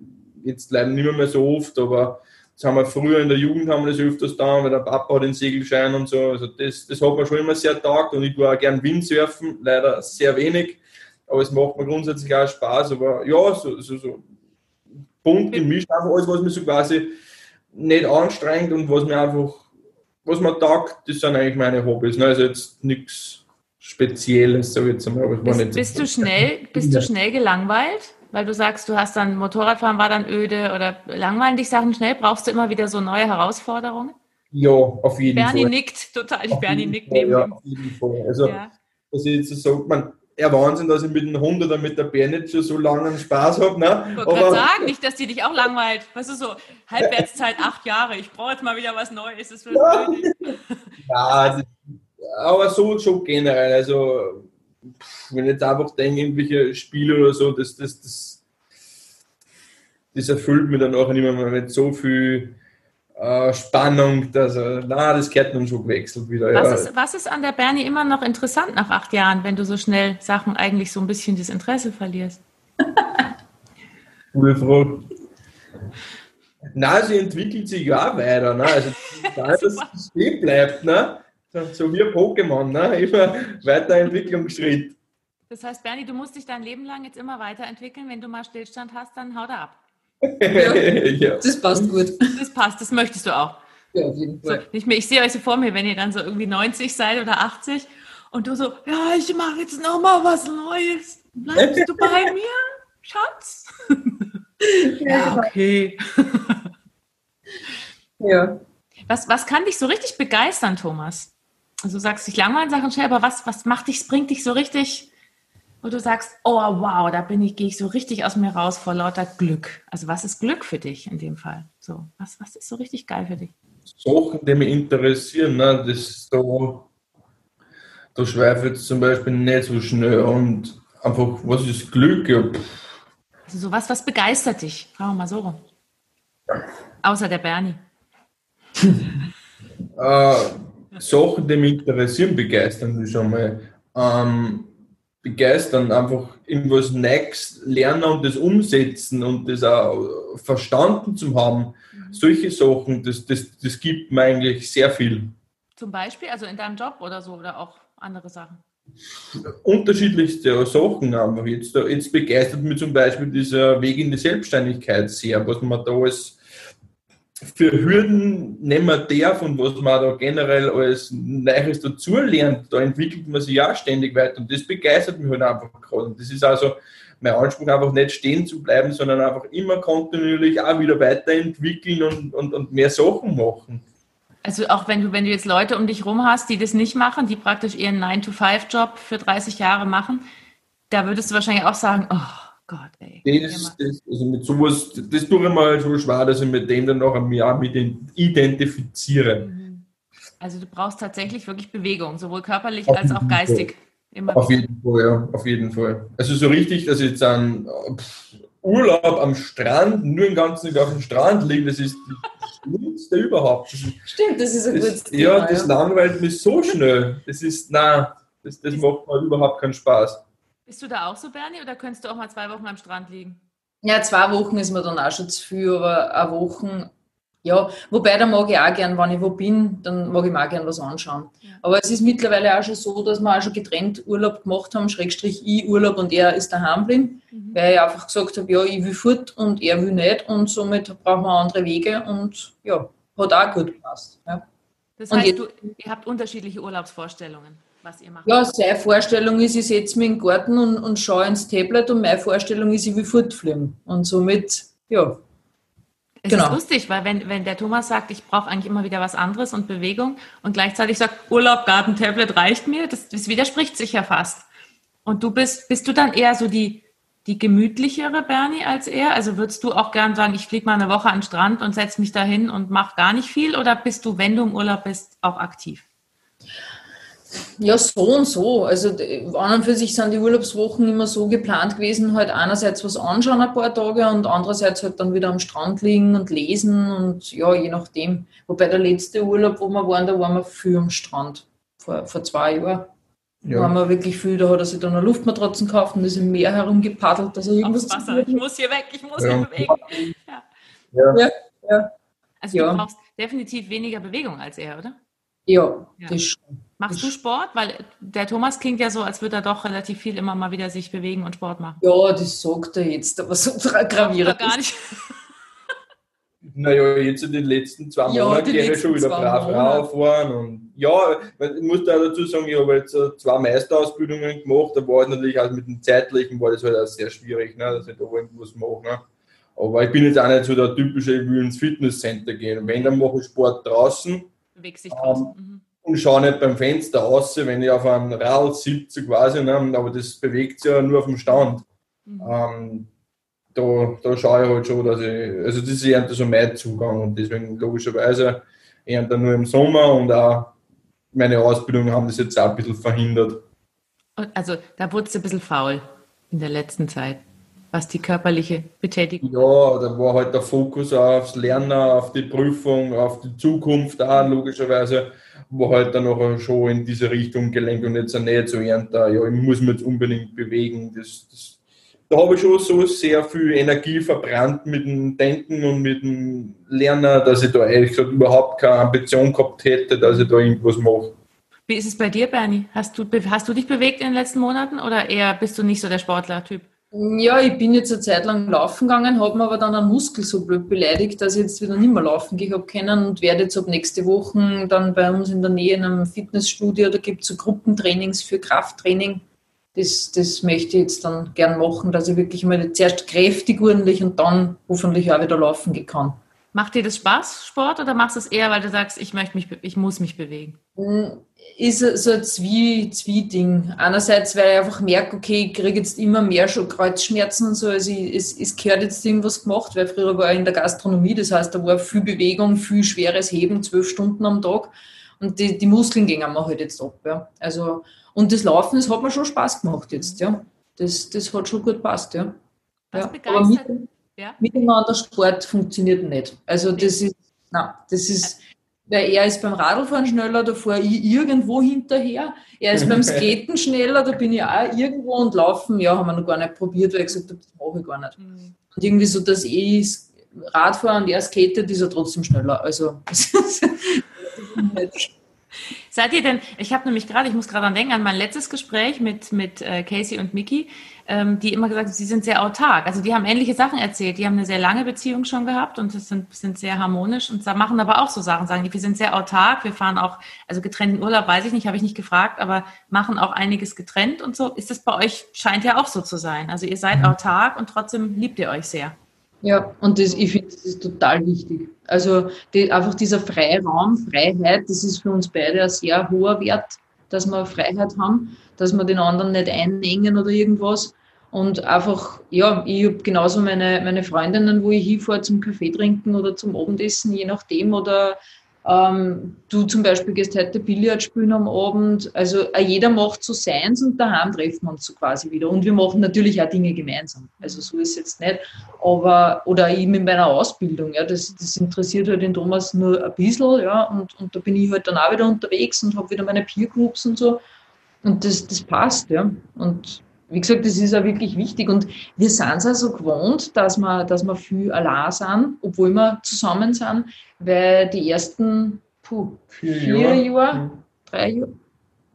jetzt leider nicht mehr so oft, aber das haben wir früher in der Jugend haben wir das öfters da, weil der Papa hat den Segelschein und so. Also das, das hat mir schon immer sehr taugt und ich tue auch gern Windsurfen, leider sehr wenig, aber es macht mir grundsätzlich auch Spaß. Aber ja, so, so, so bunt gemischt, einfach alles, was mir so quasi nicht anstrengt und was mir einfach, was mir taugt, das sind eigentlich meine Hobbys. Ne? Also jetzt nichts Spezielles, so jetzt einmal. Aber bist, bist du schnell, bist du schnell gelangweilt? Weil du sagst, du hast dann Motorradfahren war dann öde oder langweilen dich Sachen schnell? Brauchst du immer wieder so neue Herausforderungen? Ja, auf jeden Bernie Fall. Bernie nickt total. Auf Bernie nickt neben ja, auf jeden Fall. Also, ja. ich jetzt so, man, ja Wahnsinn, dass ich mit dem Hund oder mit der Bernie schon so langen Spaß habe. Ne? Ich wollte gerade sagen, nicht, dass die dich auch langweilt. Weißt du, so Halbwertszeit acht Jahre. Ich brauche jetzt mal wieder was Neues. Das wird ja, ja aber so schon generell. Also wenn ich jetzt einfach denke, irgendwelche Spiele oder so, das, das, das, das erfüllt mich dann auch nicht mehr mit so viel äh, Spannung, dass, äh, na, das dann schon gewechselt wieder. Was, ja. ist, was ist an der Bernie immer noch interessant nach acht Jahren, wenn du so schnell Sachen eigentlich so ein bisschen das Interesse verlierst? Gute Frage. Na, sie entwickelt sich ja auch weiter. Ne? Also, das stehen bleibt. Ne? So wie Pokémon, ne? immer Weiterentwicklungsschritt. Das heißt, Bernie, du musst dich dein Leben lang jetzt immer weiterentwickeln. Wenn du mal Stillstand hast, dann hau da ab. ja, ja. Das passt gut. Das passt, das möchtest du auch. Ja, auf jeden Fall. So, ich, ich sehe euch so vor mir, wenn ihr dann so irgendwie 90 seid oder 80 und du so, ja, ich mache jetzt nochmal was Neues. Bleibst du bei mir, Schatz? ja, okay. ja. Was, was kann dich so richtig begeistern, Thomas? Also du sagst, ich langweilen Sachen schnell, aber was, was macht dich, bringt dich so richtig, wo du sagst, oh wow, da bin ich, gehe ich so richtig aus mir raus vor lauter Glück. Also was ist Glück für dich in dem Fall? So, was, was ist so richtig geil für dich? Sachen, die mich interessieren, ne? das so, da schweife ich zum Beispiel nicht so schnell und einfach, was ist Glück? Ja, also so was, was begeistert dich? Fragen wir mal so rum. Außer der Bernie. äh, Sachen, die mich interessieren, begeistern mich schon mal. Ähm, begeistern, einfach irgendwas Neues lernen und das umsetzen und das auch verstanden zu haben. Mhm. Solche Sachen, das, das, das gibt mir eigentlich sehr viel. Zum Beispiel, also in deinem Job oder so oder auch andere Sachen? Unterschiedlichste Sachen einfach. Jetzt, jetzt begeistert mich zum Beispiel dieser Weg in die Selbstständigkeit sehr, was man da alles für Hürden nehmen wir darf und was man da generell als Neues dazu lernt, da entwickelt man sich ja ständig weiter und das begeistert mich halt einfach gerade. Und das ist also mein Anspruch, einfach nicht stehen zu bleiben, sondern einfach immer kontinuierlich auch wieder weiterentwickeln und, und, und mehr Sachen machen. Also auch wenn du, wenn du jetzt Leute um dich rum hast, die das nicht machen, die praktisch ihren 9-to-5-Job für 30 Jahre machen, da würdest du wahrscheinlich auch sagen, oh, Gott, ey. Das, das, also mit sowas, das tue ich mir so schwer, dass ich mit dem dann noch ein Jahr mit identifiziere. Mhm. Also du brauchst tatsächlich wirklich Bewegung, sowohl körperlich auf als auch geistig. Immer auf jeden Fall, ja, auf jeden Fall. Also so richtig, dass ich jetzt an Urlaub am Strand, nur den ganzen Tag auf dem Strand liege, das ist das Schlimmste überhaupt. Das ist, Stimmt, das ist ein gutes Thema. Ja, das ja. langweilt mich so schnell. Das ist, na, das, das macht mir überhaupt keinen Spaß. Bist du da auch so, Bernie, oder könntest du auch mal zwei Wochen am Strand liegen? Ja, zwei Wochen ist mir dann auch schon zu viel, aber eine Woche, ja, wobei da mag ich auch gern, wenn ich wo bin, dann mag ich mir auch gern was anschauen. Ja. Aber es ist mittlerweile auch schon so, dass wir auch schon getrennt Urlaub gemacht haben, Schrägstrich ich Urlaub und er ist daheim geblieben, mhm. weil ich einfach gesagt habe, ja, ich will fort und er will nicht und somit brauchen wir andere Wege und ja, hat auch gut gepasst. Ja. Das heißt, du, ihr habt unterschiedliche Urlaubsvorstellungen was ihr macht? Ja, seine Vorstellung ist, ich setze mich in den Garten und, und schaue ins Tablet und meine Vorstellung ist, ich will fortfliegen. Und somit, ja. Es genau. ist lustig, weil wenn, wenn der Thomas sagt, ich brauche eigentlich immer wieder was anderes und Bewegung und gleichzeitig sagt, Urlaub, Garten, Tablet reicht mir, das, das widerspricht sich ja fast. Und du bist, bist du dann eher so die, die gemütlichere Bernie als er? Also würdest du auch gern sagen, ich fliege mal eine Woche an den Strand und setze mich dahin und mache gar nicht viel? Oder bist du, wenn du im Urlaub bist, auch aktiv? Ja, so und so. Also an und für sich sind die Urlaubswochen immer so geplant gewesen, halt einerseits was anschauen ein paar Tage und andererseits halt dann wieder am Strand liegen und lesen und ja, je nachdem. Wobei der letzte Urlaub, wo wir waren, da waren wir viel am Strand. Vor, vor zwei Jahren. Ja. Da waren wir wirklich viel, da hat er sich dann eine Luftmatratzen gekauft und ist im Meer herumgepaddelt. Dass er irgendwas Wasser. Ich muss hier weg, ich muss ja. hier bewegen. Ja. Ja. ja. Also du brauchst definitiv weniger Bewegung als er, oder? Ja, das schon. Machst du Sport? Weil der Thomas klingt ja so, als würde er doch relativ viel immer mal wieder sich bewegen und Sport machen. Ja, das sagt er jetzt, aber so gravierend. Gar nicht. Naja, jetzt in den letzten zwei ja, Monaten gehe ich schon wieder brav rauffahren. Und ja, ich muss da dazu sagen, ich habe jetzt zwei Meisterausbildungen gemacht. Da war es natürlich auch mit dem Zeitlichen war das halt auch sehr schwierig, ne, dass ich da irgendwas mache. Ne. Aber ich bin jetzt auch nicht so der typische, ich will ins Fitnesscenter gehen. Wenn, dann mache ich Sport draußen. Bewegst dich draußen. Ähm, mhm und schaue nicht beim Fenster aus, wenn ich auf einem Rad sitze quasi, ne? aber das bewegt sich ja nur auf dem Stand. Mhm. Ähm, da, da schaue ich halt schon, dass ich, also das ist eher so mein Zugang und deswegen logischerweise eher nur im Sommer und auch meine Ausbildung haben das jetzt auch ein bisschen verhindert. Also da wurde es ein bisschen faul in der letzten Zeit, was die körperliche Betätigung. Ja, da war halt der Fokus aufs Lernen, auf die Prüfung, auf die Zukunft auch logischerweise wo halt dann auch schon in diese Richtung gelenkt und jetzt nicht so ernst, ja, ich muss mich jetzt unbedingt bewegen. Das, das, da habe ich schon so sehr viel Energie verbrannt mit dem Denken und mit dem Lernen, dass ich da ehrlich gesagt überhaupt keine Ambition gehabt hätte, dass ich da irgendwas mache. Wie ist es bei dir, Bernie? Hast du, hast du dich bewegt in den letzten Monaten oder eher bist du nicht so der Sportler-Typ? Ja, ich bin jetzt eine Zeit lang laufen gegangen, habe mir aber dann einen Muskel so blöd beleidigt, dass ich jetzt wieder nicht mehr laufen gehen habe können und werde jetzt ab nächste Woche dann bei uns in der Nähe in einem Fitnessstudio, da gibt es so Gruppentrainings für Krafttraining. Das, das möchte ich jetzt dann gern machen, dass ich wirklich mal zuerst kräftig ordentlich und dann hoffentlich auch wieder laufen gehen kann. Macht dir das Spaß, Sport, oder machst du es eher, weil du sagst, ich möchte mich, ich muss mich bewegen? Ist so ein Zwie, Zwie-Ding. Einerseits, weil ich einfach merke, okay, ich kriege jetzt immer mehr schon Kreuzschmerzen und so, also ich, es, es gehört jetzt irgendwas gemacht, weil früher war ich in der Gastronomie, das heißt, da war viel Bewegung, viel schweres Heben, zwölf Stunden am Tag und die, die Muskeln gingen mir halt jetzt ab. Ja. Also, und das Laufen, das hat mir schon Spaß gemacht jetzt, ja. Das, das hat schon gut passt, ja. Ja. begeistert? Ja. Miteinander Sport funktioniert nicht. Also das ist, nein, das ist, weil er ist beim Radlfahren schneller, da fahre ich irgendwo hinterher. Er ist beim Skaten schneller, da bin ich auch irgendwo und laufen, ja, haben wir noch gar nicht probiert, weil ich gesagt habe, das mache ich gar nicht. Mhm. Und irgendwie so, dass ich Radfahren und er skatet, ist er trotzdem schneller. Also das ist Seid ihr denn, ich habe nämlich gerade, ich muss gerade an denken, an mein letztes Gespräch mit, mit äh, Casey und Mickey, ähm, die immer gesagt haben, sie sind sehr autark. Also die haben ähnliche Sachen erzählt. Die haben eine sehr lange Beziehung schon gehabt und sind, sind sehr harmonisch und machen aber auch so Sachen, sagen die, wir sind sehr autark, wir fahren auch, also getrennten Urlaub weiß ich nicht, habe ich nicht gefragt, aber machen auch einiges getrennt und so. Ist das bei euch, scheint ja auch so zu sein. Also ihr seid mhm. autark und trotzdem liebt ihr euch sehr. Ja, und das, ich finde, das ist total wichtig. Also die, einfach dieser Freiraum, Freiheit, das ist für uns beide ein sehr hoher Wert, dass wir Freiheit haben, dass wir den anderen nicht einengen oder irgendwas. Und einfach, ja, ich habe genauso meine, meine Freundinnen, wo ich hinfahre zum Kaffee trinken oder zum Abendessen, je nachdem, oder ähm, du zum Beispiel gehst heute Billard spielen am Abend. Also äh, jeder macht so seins und daheim treffen wir uns so quasi wieder. Und wir machen natürlich auch Dinge gemeinsam. Also so ist es jetzt nicht. Aber, oder eben in meiner Ausbildung, ja, das, das interessiert halt den Thomas nur ein bisschen, ja, und, und da bin ich halt dann auch wieder unterwegs und habe wieder meine Peer Groups und so. Und das, das passt, ja. Und wie gesagt, das ist auch wirklich wichtig. Und wir sind es also gewohnt, dass wir, dass wir viel allein sind, obwohl wir zusammen sind, weil die ersten puh, vier, vier Jahre, Jahre drei Jahre,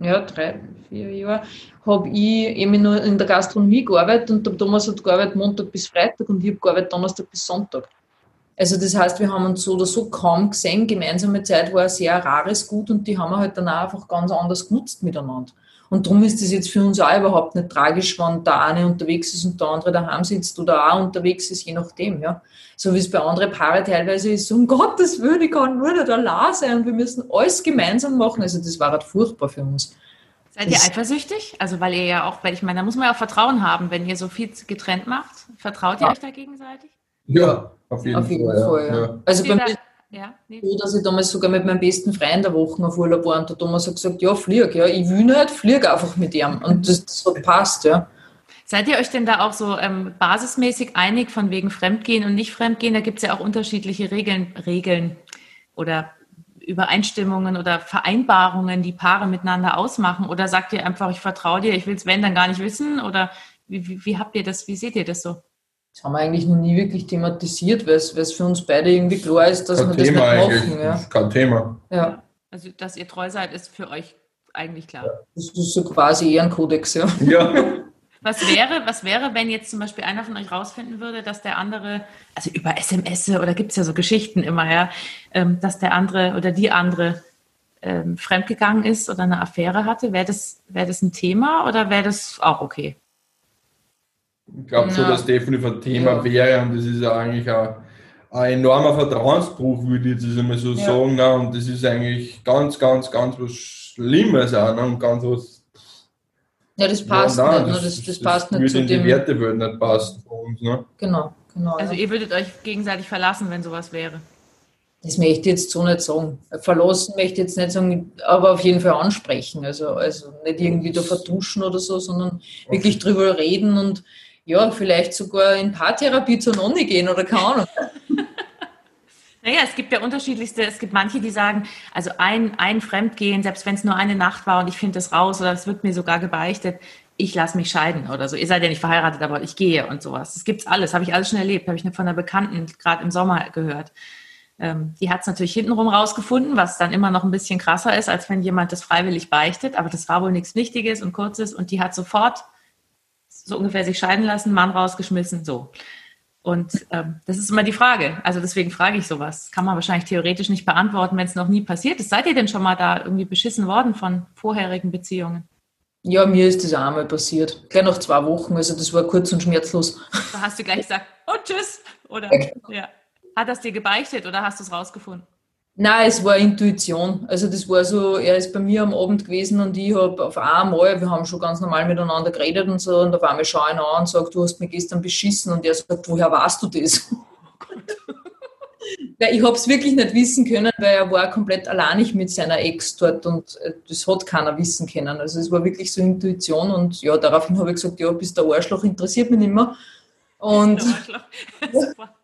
ja, drei, vier Jahre, habe ich eben nur in der Gastronomie gearbeitet und der Thomas hat gearbeitet Montag bis Freitag und ich habe gearbeitet Donnerstag bis Sonntag. Also das heißt, wir haben uns so oder so kaum gesehen. Gemeinsame Zeit war ein sehr rares Gut und die haben wir halt dann auch einfach ganz anders genutzt miteinander. Und darum ist es jetzt für uns auch überhaupt nicht tragisch, wenn der eine unterwegs ist und der andere daheim sitzt oder auch unterwegs ist, je nachdem, ja. So wie es bei anderen Paaren teilweise ist, um Gottes Willen, ich kann nur nicht allein sein und wir müssen alles gemeinsam machen. Also das war halt furchtbar für uns. Seid ihr eifersüchtig? Also weil ihr ja auch, weil ich meine, da muss man ja auch Vertrauen haben, wenn ihr so viel getrennt macht. Vertraut ihr ja. euch da gegenseitig? Ja, auf jeden, auf jeden Fall. Fall ja. Ja. Also bei mir Ja, nee. So, dass ich damals sogar mit meinem besten Freund der Woche auf Urlaub war und der Thomas hat gesagt, ja, flieg, ja, ich will nicht, flieg einfach mit ihm. Und das, das hat passt, ja. Seid ihr euch denn da auch so ähm, basismäßig einig von wegen Fremdgehen und nicht Fremdgehen? Da gibt es ja auch unterschiedliche Regeln, Regeln oder Übereinstimmungen oder Vereinbarungen, die Paare miteinander ausmachen? Oder sagt ihr einfach, ich vertraue dir, ich will es wenn dann gar nicht wissen? Oder wie, wie, wie habt ihr das, wie seht ihr das so? Das haben wir eigentlich noch nie wirklich thematisiert, weil es, für uns beide irgendwie klar ist, dass Kein wir Thema das nicht eigentlich. machen. Ja. Das ist kein Thema. Ja. Also, dass ihr treu seid, ist für euch eigentlich klar. Das ist so quasi Ehrenkodex, ja. Ja. Was wäre, was wäre, wenn jetzt zum Beispiel einer von euch rausfinden würde, dass der andere, also über SMS oder gibt es ja so Geschichten immer, ja, ähm, dass der andere oder die andere ähm, fremdgegangen ist oder eine Affäre hatte? Wäre das, wäre das ein Thema oder wäre das auch okay? Ich glaube schon, Ja. dass definitiv ein Thema Ja. wäre und das ist ja eigentlich ein, ein enormer Vertrauensbruch, würde ich jetzt einmal so Ja. sagen. Ne? Und das ist eigentlich ganz, ganz, ganz was Schlimmes auch ne? und ganz was. Ja, das passt ja, nein, nicht. ne? Das, das, passt nicht würde zu in die dem. Wertewelt nicht passen bei uns. Ne? Genau, genau. Also ja. ihr würdet euch gegenseitig verlassen, wenn sowas wäre. Das möchte ich jetzt so nicht sagen. Verlassen möchte ich jetzt nicht sagen, aber auf jeden Fall ansprechen. Also, also nicht irgendwie da vertuschen oder so, sondern wirklich drüber reden und ja, vielleicht sogar in Paartherapie zur Nonne gehen oder keine Ahnung. Naja, es gibt ja unterschiedlichste, es gibt manche, die sagen, also ein, ein Fremdgehen, selbst wenn es nur eine Nacht war und ich finde das raus oder es wird mir sogar gebeichtet, ich lasse mich scheiden oder so. Ihr seid ja nicht verheiratet, aber ich gehe und sowas. Das gibt's alles, habe ich alles schon erlebt, habe ich von einer Bekannten gerade im Sommer gehört. Ähm, die hat es natürlich hintenrum rausgefunden, was dann immer noch ein bisschen krasser ist, als wenn jemand das freiwillig beichtet, aber das war wohl nichts Wichtiges und Kurzes und die hat sofort so ungefähr sich scheiden lassen, Mann rausgeschmissen, so. Und ähm, das ist immer die Frage. Also deswegen frage ich sowas. Kann man wahrscheinlich theoretisch nicht beantworten, wenn es noch nie passiert ist. Seid ihr denn schon mal da irgendwie beschissen worden von vorherigen Beziehungen? Ja, mir ist das auch einmal passiert. Gleich nach zwei Wochen. Also das war kurz und schmerzlos. Da hast du gleich gesagt, oh tschüss. Oder ja. Hat das dir gebeichtet oder hast du es rausgefunden? Nein, es war Intuition. Also das war so, er ist bei mir am Abend gewesen und ich habe auf einmal, wir haben schon ganz normal miteinander geredet und so, und auf einmal schaue ich ihn an und sage, du hast mich gestern beschissen und er sagt, woher weißt du das? Ja, ich habe es wirklich nicht wissen können, weil er war komplett alleinig mit seiner Ex dort und äh, das hat keiner wissen können. Also es war wirklich so Intuition und ja, daraufhin habe ich gesagt, ja, bist der Arschloch, interessiert mich nicht mehr. Und Super.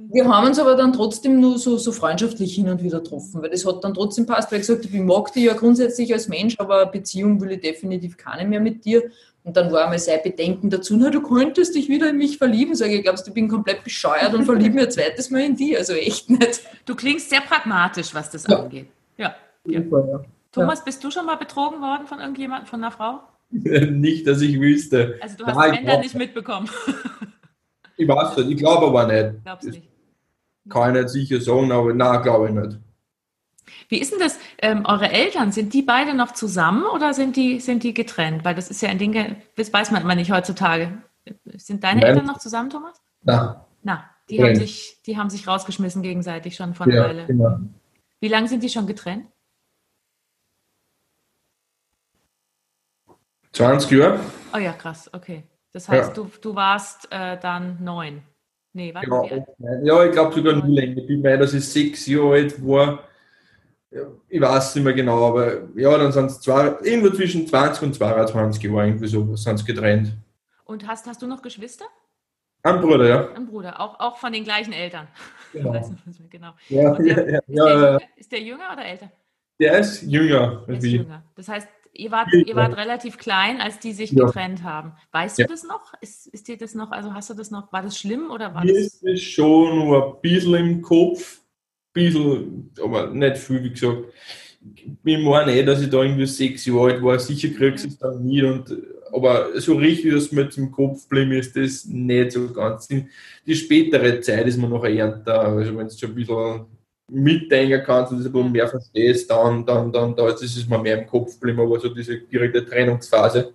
Wir haben uns aber dann trotzdem nur so, so freundschaftlich hin und wieder getroffen, weil das hat dann trotzdem passt, weil ich gesagt habe, ich mag dich ja grundsätzlich als Mensch, aber eine Beziehung will ich definitiv keine mehr mit dir. Und dann war einmal sein Bedenken dazu, na, du könntest dich wieder in mich verlieben. Sag ich, glaubst du, ich bin komplett bescheuert und verliebe mich ein zweites Mal in die? Also echt nicht. Du klingst sehr pragmatisch, was das Ja. angeht. Ja. ja. Ja. Thomas, bist du schon mal betrogen worden von irgendjemandem, von einer Frau? nicht, dass ich wüsste. Also du hast Nein, Männer nicht mitbekommen. Ich weiß nicht, ich glaube aber nicht. Glaubst nicht. Kann ich nicht sicher sagen, aber nein, glaube ich nicht. Wie ist denn das? Ähm, eure Eltern, sind die beide noch zusammen oder sind die, sind die getrennt? Weil das ist ja ein Ding, das weiß man immer nicht heutzutage. Sind deine Nein. Eltern noch zusammen, Thomas? Nein. Na, die Getrennt. haben, sich, die haben sich rausgeschmissen gegenseitig schon vor einer Ja, Weile. genau. Wie lange sind die schon getrennt? 20 Jahre? Oh ja, krass, okay. Das heißt, Ja. du, du warst äh, dann neun. Nee, wie alt? ja ich glaube sogar noch länger. Ich bin mir, dass ich sechs Jahre alt war. Ich weiß nicht mehr genau, aber ja, dann sind es irgendwo zwischen 20 und 22 Jahre, irgendwie so sind sie getrennt. Und hast, hast du noch Geschwister? Ein Bruder, ja. Ein Bruder, auch, auch von den gleichen Eltern. Genau. Nicht, genau. Ja, der- ja, Ist, ja, der jünger, ist der jünger oder älter? der ist jünger Der ist jünger. Das heißt, ihr wart, ihr wart relativ klein, als die sich Ja. getrennt haben. Weißt Ja. du das noch? Ist, ist dir das noch, also hast du das noch, war das schlimm oder war Mir das? ist es schon nur ein bisschen im Kopf, ein bisschen, aber nicht viel, wie gesagt. Ich meine eh, dass ich da irgendwie sechs Jahre alt war, sicher kriegst du es dann nie. Und, aber so richtig, dass mir im Kopf geblieben ist, das nicht so ganz. Die, spätere Zeit ist mir noch da. Also wenn du schon ein bisschen mitdenken kannst und das ein bisschen mehr verstehst, dann, dann, dann, da ist es mir mehr im Kopf geblieben, aber so diese direkte Trennungsphase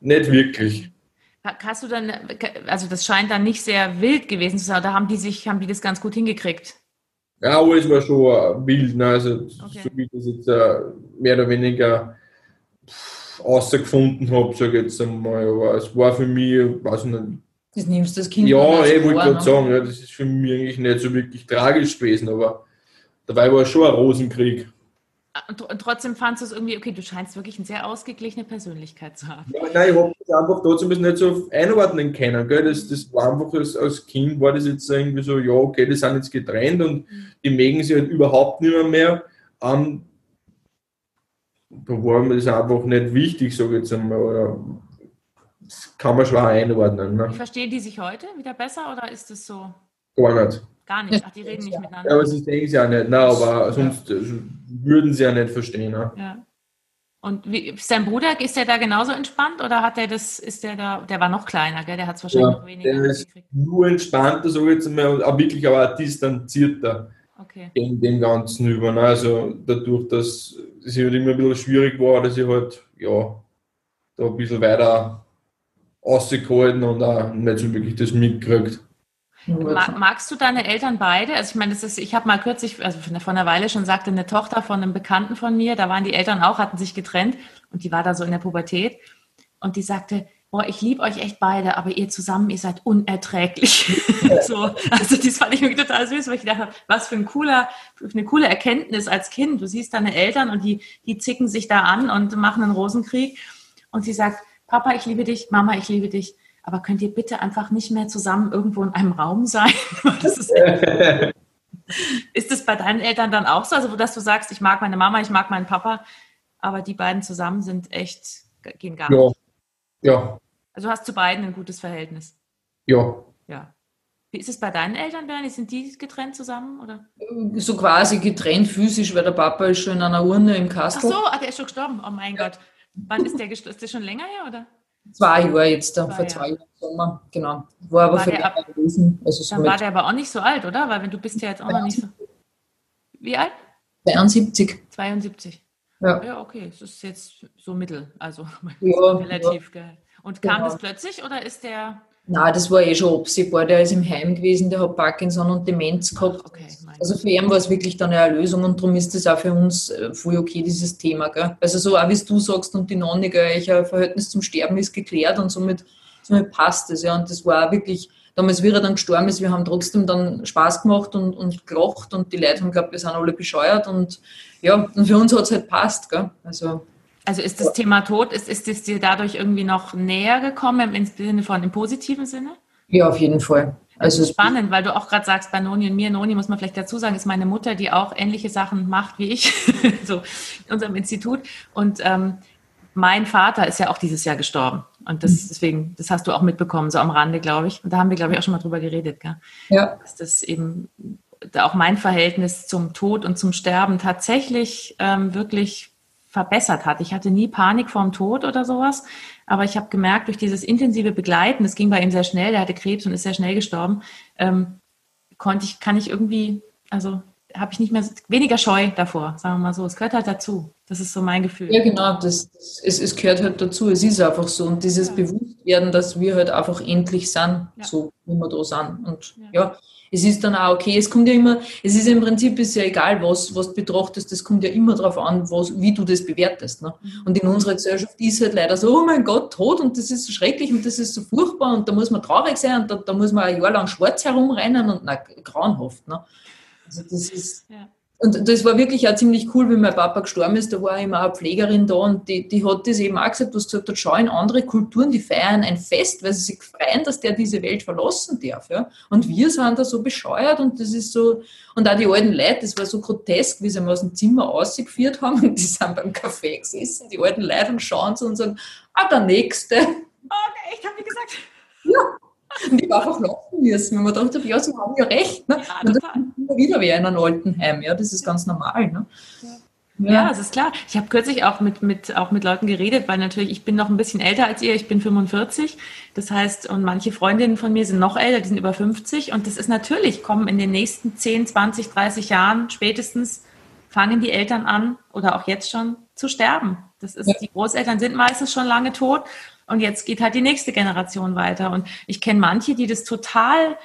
nicht wirklich. Hast du dann, also das scheint dann nicht sehr wild gewesen zu sein, da haben die sich, haben die das ganz gut hingekriegt. Ja, aber es war schon äh, wild, ne? also Okay. so wie ich das jetzt äh, mehr oder weniger außergefunden habe, sage ich jetzt einmal, aber es war für mich, weiß ich nicht, Das nimmst du das Kind ja, ich wollte Ohr, gerade ne? sagen, ja, das ist für mich eigentlich nicht so wirklich tragisch gewesen, aber dabei war schon ein Rosenkrieg. Und, und trotzdem fandest du es irgendwie, okay, du scheinst wirklich eine sehr ausgeglichene Persönlichkeit zu haben. Ja, nein, ich habe das einfach trotzdem nicht so einordnen können. Gell? Das, das war einfach als, als Kind, war das jetzt irgendwie so, ja, okay, die sind jetzt getrennt und die mögen sich halt überhaupt nicht mehr. mehr. Ähm, da war mir das einfach nicht wichtig, sage ich jetzt einmal. Oder das kann man schwer einordnen. Ne? Verstehen die sich heute wieder besser oder ist das so? Gar nicht. Gar nicht. Ach, die reden nicht miteinander. Ja, aber sie denken sie auch nicht, ne? aber sonst ja. würden sie ja nicht verstehen. Ne? Ja. Und wie, ist dein Bruder, ist der da genauso entspannt oder hat der das, ist der da, der war noch kleiner, gell? Der hat es wahrscheinlich ja, noch weniger. Der ist nur entspannter, so jetzt mal, auch wirklich aber auch distanzierter okay. gegen dem Ganzen über. Ne? Also dadurch, dass es halt immer ein bisschen schwierig war, dass ich halt, ja, da ein bisschen weiter ausgehalten und auch nicht so wirklich das Magst du deine Eltern beide? Also ich meine, das ist, ich habe mal kürzlich, also vor einer Weile schon sagte eine Tochter von einem Bekannten von mir, da waren die Eltern auch, hatten sich getrennt und die war da so in der Pubertät und die sagte, boah, ich liebe euch echt beide, aber ihr zusammen, ihr seid unerträglich. so, also das fand ich irgendwie total süß, weil ich dachte, was für ein cooler, für eine coole Erkenntnis als Kind. Du siehst deine Eltern und die, die zicken sich da an und machen einen Rosenkrieg und sie sagt, Papa, ich liebe dich, Mama, ich liebe dich aber könnt ihr bitte einfach nicht mehr zusammen irgendwo in einem Raum sein? das ist, ist das bei deinen Eltern dann auch so? Also, dass du sagst, ich mag meine Mama, ich mag meinen Papa, aber die beiden zusammen sind echt, gehen gar nicht. Ja. ja. Also hast zu beiden ein gutes Verhältnis? Ja. Ja. Wie ist es bei deinen Eltern, Bernie? Sind die getrennt zusammen? Oder? So quasi getrennt physisch, weil der Papa ist schon in einer Urne im Kastel. Ach so, ah, der ist schon gestorben. Oh mein ja. Gott. Wann ist der gestorben? Ist der schon länger her, oder? Zwei Jahre jetzt, da, vor zwei Jahren Sommer, genau. War aber war für ab, gewesen. Also dann war der aber auch nicht so alt, oder? Weil wenn du bist ja jetzt auch noch nicht so. Wie alt? 72. 72. Ja. Ja, okay. Das ist jetzt so mittel, also ja, relativ ja. geil. Und kam genau. das plötzlich oder ist der Nein, das war eh schon absehbar. Der ist im Heim gewesen, der hat Parkinson und Demenz gehabt. Okay, also für ihn war es wirklich dann eine Lösung und darum ist das auch für uns äh, voll okay, dieses Thema. Gell? Also so auch wie du sagst und die Nonne, gell, ihr Verhältnis zum Sterben ist geklärt und somit, somit passt es. Ja. Und das war auch wirklich, damals, wie er dann gestorben ist, wir haben trotzdem dann Spaß gemacht und, und gelacht und die Leute haben geglaubt, wir sind alle bescheuert und ja, und für uns hat es halt passt. Gell? Also also ist das Thema Tod, ist, ist es dir dadurch irgendwie noch näher gekommen im Sinne von im positiven Sinne? Ja, auf jeden Fall. Also spannend, weil du auch gerade sagst, bei Noni und mir, Noni muss man vielleicht dazu sagen, ist meine Mutter, die auch ähnliche Sachen macht wie ich, so in unserem Institut. Und ähm, mein Vater ist ja auch dieses Jahr gestorben. Und das, mhm. deswegen, das hast du auch mitbekommen, so am Rande, glaube ich. Und da haben wir, glaube ich, auch schon mal drüber geredet, gell? Ja. Dass das eben auch mein Verhältnis zum Tod und zum Sterben tatsächlich ähm, wirklich verbessert hat. Ich hatte nie Panik vorm Tod oder sowas, aber ich habe gemerkt, durch dieses intensive Begleiten, das ging bei ihm sehr schnell, der hatte Krebs und ist sehr schnell gestorben, ähm, konnte ich, kann ich irgendwie, also habe ich nicht mehr weniger Scheu davor, sagen wir mal so. Es gehört halt dazu. Das ist so mein Gefühl. Ja, genau, das, das es, es gehört halt dazu. Es ist einfach so. Und dieses ja. Bewusstwerden, dass wir halt einfach endlich sind, ja. so wie wir da sind. Und ja. ja es ist dann auch okay, es kommt ja immer, es ist im Prinzip ist ja egal, was, was du betrachtest, das kommt ja immer darauf an, was, wie du das bewertest. Ne? Mhm. Und in unserer Gesellschaft ist halt leider so, oh mein Gott, Tod und das ist so schrecklich und das ist so furchtbar und da muss man traurig sein und da, da muss man ein Jahr lang schwarz herumrennen und na, grauenhaft. Ne? Also das ist, ja. Und das war wirklich auch ziemlich cool, wie mein Papa gestorben ist. Da war immer eine Pflegerin da und die, die hat das eben auch gesagt, was gesagt hat, schau in andere Kulturen, die feiern ein Fest, weil sie sich freuen, dass der diese Welt verlassen darf. Ja? Und wir sind da so bescheuert und das ist so, und auch die alten Leute, das war so grotesk, wie sie mal aus dem Zimmer ausgeführt haben und die sind beim Kaffee gesessen, die alten Leute und schauen so und sagen, ah, der Nächste. Oh, echt, haben die gesagt? Ja. Und ich war einfach lachen müssen, wenn man dachte, ja, sie haben ja recht. Ne? Ja, und dann immer wieder wer in einem Altenheim, ja, das ist ganz normal. Ne? Ja. ja, das ist klar. Ich habe kürzlich auch mit, mit, auch mit Leuten geredet, weil natürlich, ich bin noch ein bisschen älter als ihr, ich bin 45. Das heißt, und manche Freundinnen von mir sind noch älter, die sind über 50. Und das ist natürlich, kommen in den nächsten 10, 20, 30 Jahren spätestens, fangen die Eltern an oder auch jetzt schon zu sterben. Das ist, ja. die Großeltern sind meistens schon lange tot und jetzt geht halt die nächste Generation weiter. Und ich kenne manche, die das total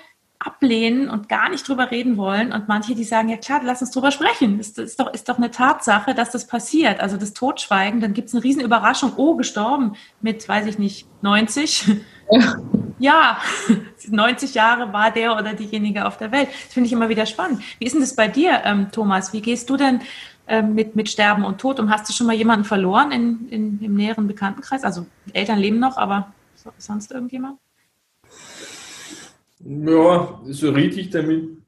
ablehnen und gar nicht drüber reden wollen und manche, die sagen, ja klar, lass uns drüber sprechen. Das ist doch, ist doch eine Tatsache, dass das passiert. Also das Totschweigen, dann gibt es eine riesen Überraschung. Oh, gestorben mit, weiß ich nicht, 90. Ja. ja, 90 Jahre war der oder diejenige auf der Welt. Das finde ich immer wieder spannend. Wie ist denn das bei dir, ähm, Thomas? Wie gehst du denn mit, mit Sterben und Tod? Und hast du schon mal jemanden verloren in, in, im näheren Bekanntenkreis? Also Eltern leben noch, aber sonst irgendjemand? Ja, so richtig damit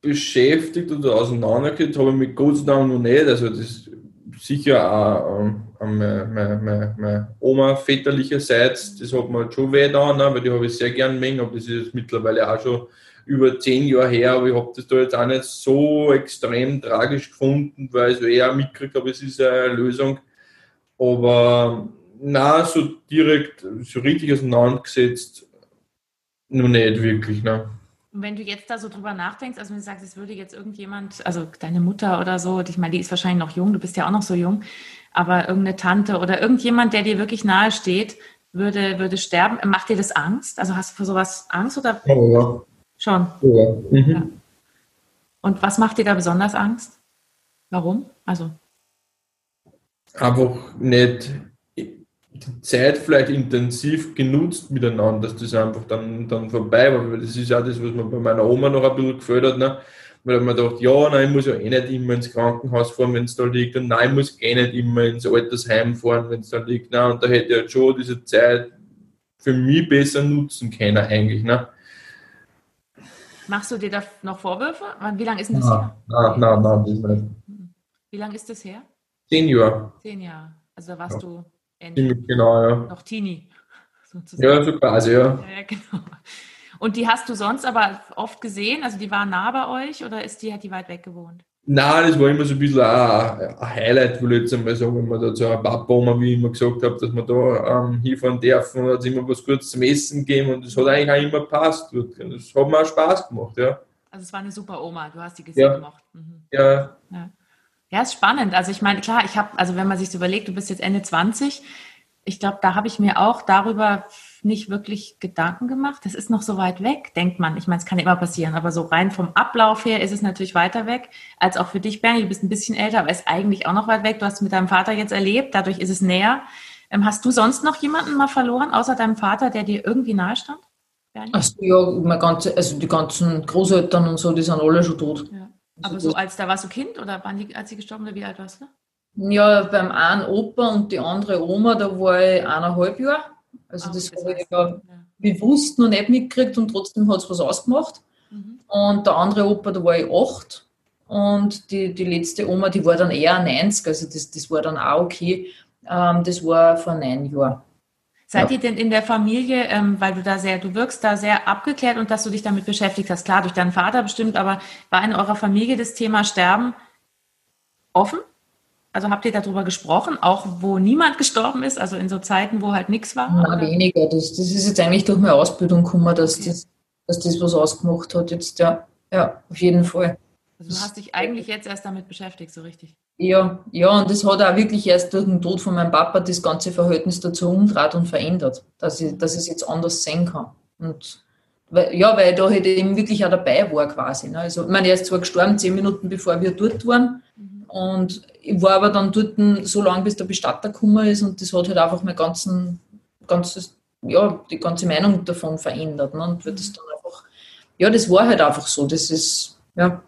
beschäftigt oder auseinandergesetzt habe ich mich Gott sei Dank noch nicht. Also das ist sicher auch ähm, meine, Oma väterlicherseits, das hat mir schon weh da, ne, weil die habe ich sehr gern mengen, aber das ist mittlerweile auch schon über zehn Jahre her, aber ich habe das da jetzt auch nicht so extrem tragisch gefunden, weil ich so eher mitgekriegt habe, es ist eine Lösung. Aber na so direkt, so richtig auseinandergesetzt nur nicht wirklich, ne? Und wenn du jetzt da so drüber nachdenkst, also wenn du sagst, es würde jetzt irgendjemand, also deine Mutter oder so, ich meine, die ist wahrscheinlich noch jung, du bist ja auch noch so jung, aber irgendeine Tante oder irgendjemand, der dir wirklich nahe steht, würde, würde sterben. Macht dir das Angst? Also hast du für sowas Angst oder? Oh, ja. Schon. Ja. Mhm. ja. Und was macht dir da besonders Angst? Warum? Also. Einfach nicht die Zeit vielleicht intensiv genutzt miteinander, dass das einfach dann, dann vorbei war. Weil das ist ja das, was mir bei meiner Oma noch ein bisschen gefällt hat. Ne? Weil man dachte, ja, nein, ich muss ja eh nicht immer ins Krankenhaus fahren, wenn es da liegt. Und nein, ich muss eh nicht immer ins Altersheim fahren, wenn es da liegt. Ne? Und da hätte ich halt schon diese Zeit für mich besser nutzen können, eigentlich. Ne? Machst du dir da noch Vorwürfe? Wie lange ist denn das nein, her? Das ist nicht. Wie lange ist das her? Zehn Jahre. Zehn Jahre. Also da warst ja. du Ziemlich genau, ja. Noch Teenie. Sozusagen. Ja, so quasi, ja. ja. genau. Und die hast du sonst aber oft gesehen? Also die war nah bei euch oder ist die, hat die weit weg gewohnt? Nein, das war immer so ein bisschen ein, ein Highlight, will ich jetzt einmal sagen, wenn man da so eine Papa-Oma, wie ich immer gesagt habe, dass wir da ähm, hinfahren dürfen, hat es immer was Gutes zum Essen gegeben und das hat eigentlich auch immer gepasst. Das hat mir auch Spaß gemacht, ja. Also es war eine super Oma, du hast die gesehen ja. gemacht. Mhm. Ja. ja. Ja, ist spannend. Also ich meine, klar, ich habe, also wenn man sich so überlegt, du bist jetzt Ende 20, ich glaube, da habe ich mir auch darüber nicht wirklich Gedanken gemacht. Das ist noch so weit weg, denkt man. Ich meine, es kann immer passieren, aber so rein vom Ablauf her ist es natürlich weiter weg als auch für dich, Bernie. Du bist ein bisschen älter, aber ist eigentlich auch noch weit weg. Du hast es mit deinem Vater jetzt erlebt, dadurch ist es näher. Ähm, hast du sonst noch jemanden mal verloren, außer deinem Vater, der dir irgendwie nahe stand? Also ja, mein ganze, also die ganzen Großeltern und so, die sind alle schon tot. Ja. Aber also so als da warst du Kind oder waren die, als sie gestorben oder wie alt warst du? Ja, beim einen Opa und die andere Oma, da war ich eineinhalb Jahre. Also oh, das, habe ich ja, bewusst noch nicht mitgekriegt und trotzdem hat es was ausgemacht. Mhm. Und der andere Opa, da war ich acht. Und die, die letzte Oma, die war dann eher 90, also das, das war dann auch okay. Ähm, das war vor neun Jahren. Seid ja. ihr denn in der Familie, ähm, weil du da sehr, du wirkst da sehr abgeklärt und dass du dich damit beschäftigt hast, klar, durch deinen Vater bestimmt, aber war in eurer Familie das Thema Sterben offen? Also habt ihr darüber gesprochen, auch wo niemand gestorben ist, also in so Zeiten, wo halt nichts war? Na, weniger. Das, das ist jetzt eigentlich durch meine Ausbildung gekommen, dass, okay. das, dass das was ausgemacht hat. Jetzt, ja, ja, auf jeden Fall. Also du hast dich eigentlich jetzt erst damit beschäftigt, so richtig? Ja, ja, und das hat auch wirklich erst durch den Tod von meinem Papa das ganze Verhältnis dazu umdreht und verändert, dass ich, dass ich es jetzt anders sehen kann. Und weil, ja, weil ich da halt eben wirklich auch dabei war quasi. Ne? Also, ich meine, er ist zwar gestorben, zehn Minuten bevor wir dort waren. Und ich war aber dann dort so lange, bis der Bestatter gekommen ist, und das hat halt einfach mein ganzen, ganzes, ja, die ganze Meinung davon verändert. Ne? Und wird das dann einfach, ja, das war halt einfach so. Das ist, ja,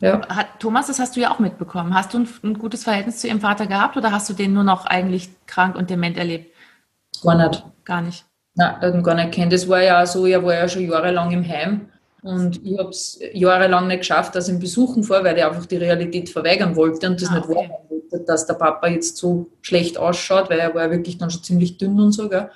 ja. Hat, Thomas, das hast du ja auch mitbekommen. Hast du ein, ein, gutes Verhältnis zu ihrem Vater gehabt oder hast du den nur noch eigentlich krank und dement erlebt? Gar nicht. Gar nicht. Nein, ich ihn gar nicht kennt. Das war ja so, er war ja schon jahrelang im Heim und ich habe es jahrelang nicht geschafft, dass ich ihn besuchen vor, weil ich einfach die Realität verweigern wollte und das ah, nicht wahrhaben wollte, dass der Papa jetzt so schlecht ausschaut, weil er war wirklich dann schon ziemlich dünn und so. Gell.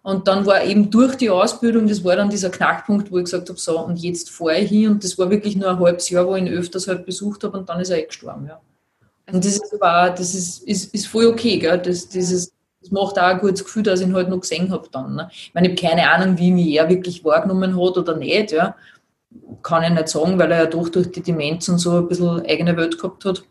Und dann war eben durch die Ausbildung, das war dann dieser Knackpunkt, wo ich gesagt habe, so, und jetzt fahre ich hin. Und das war wirklich nur ein halbes Jahr, wo ich ihn öfters halt besucht habe und dann ist er eh gestorben, ja. Und das ist aber das ist, ist, ist voll okay, gell? Das, dieses, das macht auch ein gutes Gefühl, dass ich ihn halt noch gesehen habe dann. Ne? Ich meine, ich habe keine Ahnung, wie mich er wirklich wahrgenommen hat oder nicht, ja. Kann ich nicht sagen, weil er ja doch durch die Demenz und so ein bisschen eigene Welt gehabt hat.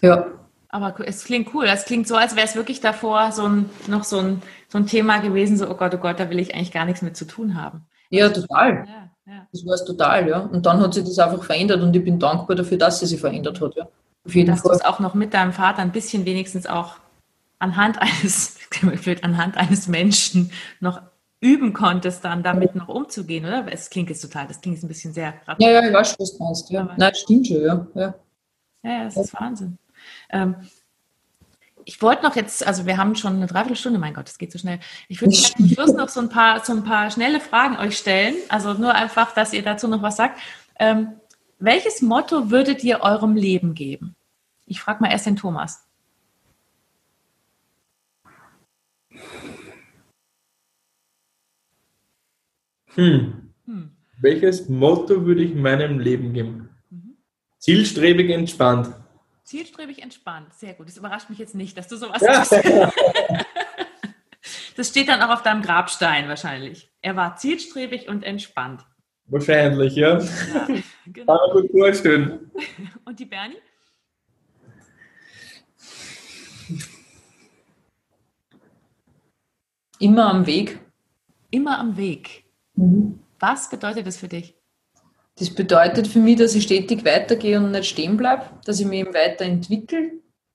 Ja. Aber es klingt cool. Es klingt so, als wäre es wirklich davor so ein, noch so ein, so ein Thema gewesen, so, oh Gott, oh Gott, da will ich eigentlich gar nichts mit zu tun haben. Ja, total. Ja, ja. Das war es total, ja. Und dann hat sich das einfach verändert und ich bin dankbar dafür, dass sie sich verändert hat, ja. Auf jeden dass Fall. du es auch noch mit deinem Vater ein bisschen wenigstens auch anhand eines, anhand eines Menschen noch üben konntest, dann damit noch umzugehen, oder? Es klingt jetzt total, das klingt jetzt ein bisschen sehr Ja, ja, ich weiß, was du meinst, ja. Nein, stimmt schon, ja. Ja, ja, das ist Wahnsinn. Ähm, ich wollte noch jetzt, also wir haben schon eine Dreiviertelstunde, mein Gott, das geht so schnell. Ich würde zum Schluss noch so ein paar, so ein paar schnelle Fragen euch stellen. Also nur einfach, dass ihr dazu noch was sagt. Ähm, welches Motto würdet ihr eurem Leben geben? Ich frage mal erst den Thomas. Hm. hm. Welches Motto würde ich meinem Leben geben? Mhm. Zielstrebig entspannt. Zielstrebig entspannt, sehr gut. Das überrascht mich jetzt nicht, dass du sowas ja. sagst. Das steht dann auch auf deinem Grabstein wahrscheinlich. Er war zielstrebig und entspannt. Wahrscheinlich, ja. ja genau. Man gut vorstellen. Und die Bernie? Immer am Weg. Immer am Weg. Mhm. Was bedeutet das für dich? Das bedeutet für mich, dass ich stetig weitergehe und nicht stehen bleibe, dass ich mich eben weiterentwickle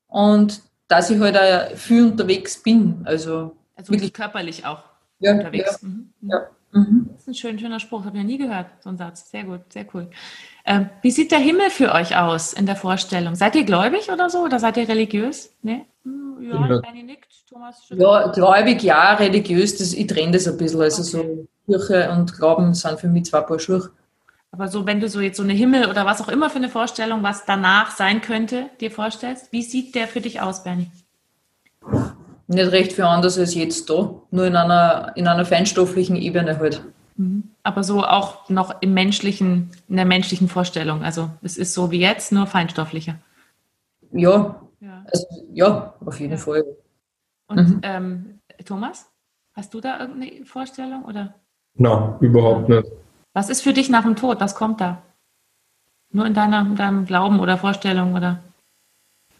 und dass ich halt auch viel unterwegs bin. Also, also wirklich körperlich auch ja, unterwegs. Ja, mhm. ja. Mhm. Das ist ein schön, schöner Spruch, habe ich noch nie gehört, so ein Satz. Sehr gut, sehr cool. Ähm, wie sieht der Himmel für euch aus in der Vorstellung? Seid ihr gläubig oder so? Oder seid ihr religiös? Nee? Hm, ja, ja. nickt, Thomas. Ja, gläubig ja, religiös, das, ich trenne das ein bisschen. Also okay. so Kirche und Glauben sind für mich zwei Paar Schuhe. Aber so, wenn du so jetzt so eine Himmel oder was auch immer für eine Vorstellung, was danach sein könnte, dir vorstellst, wie sieht der für dich aus, Bernie? Nicht recht viel anders als jetzt da, nur in einer, in einer feinstofflichen Ebene halt. Mhm. Aber so auch noch im menschlichen, in der menschlichen Vorstellung. Also es ist so wie jetzt, nur feinstofflicher. Ja, ja, also, ja auf jeden ja. Fall. Und mhm. ähm, Thomas, hast du da irgendeine Vorstellung oder? Nein, überhaupt nicht. Was ist für dich nach dem Tod? Was kommt da? Nur in, deiner, in deinem Glauben oder Vorstellung oder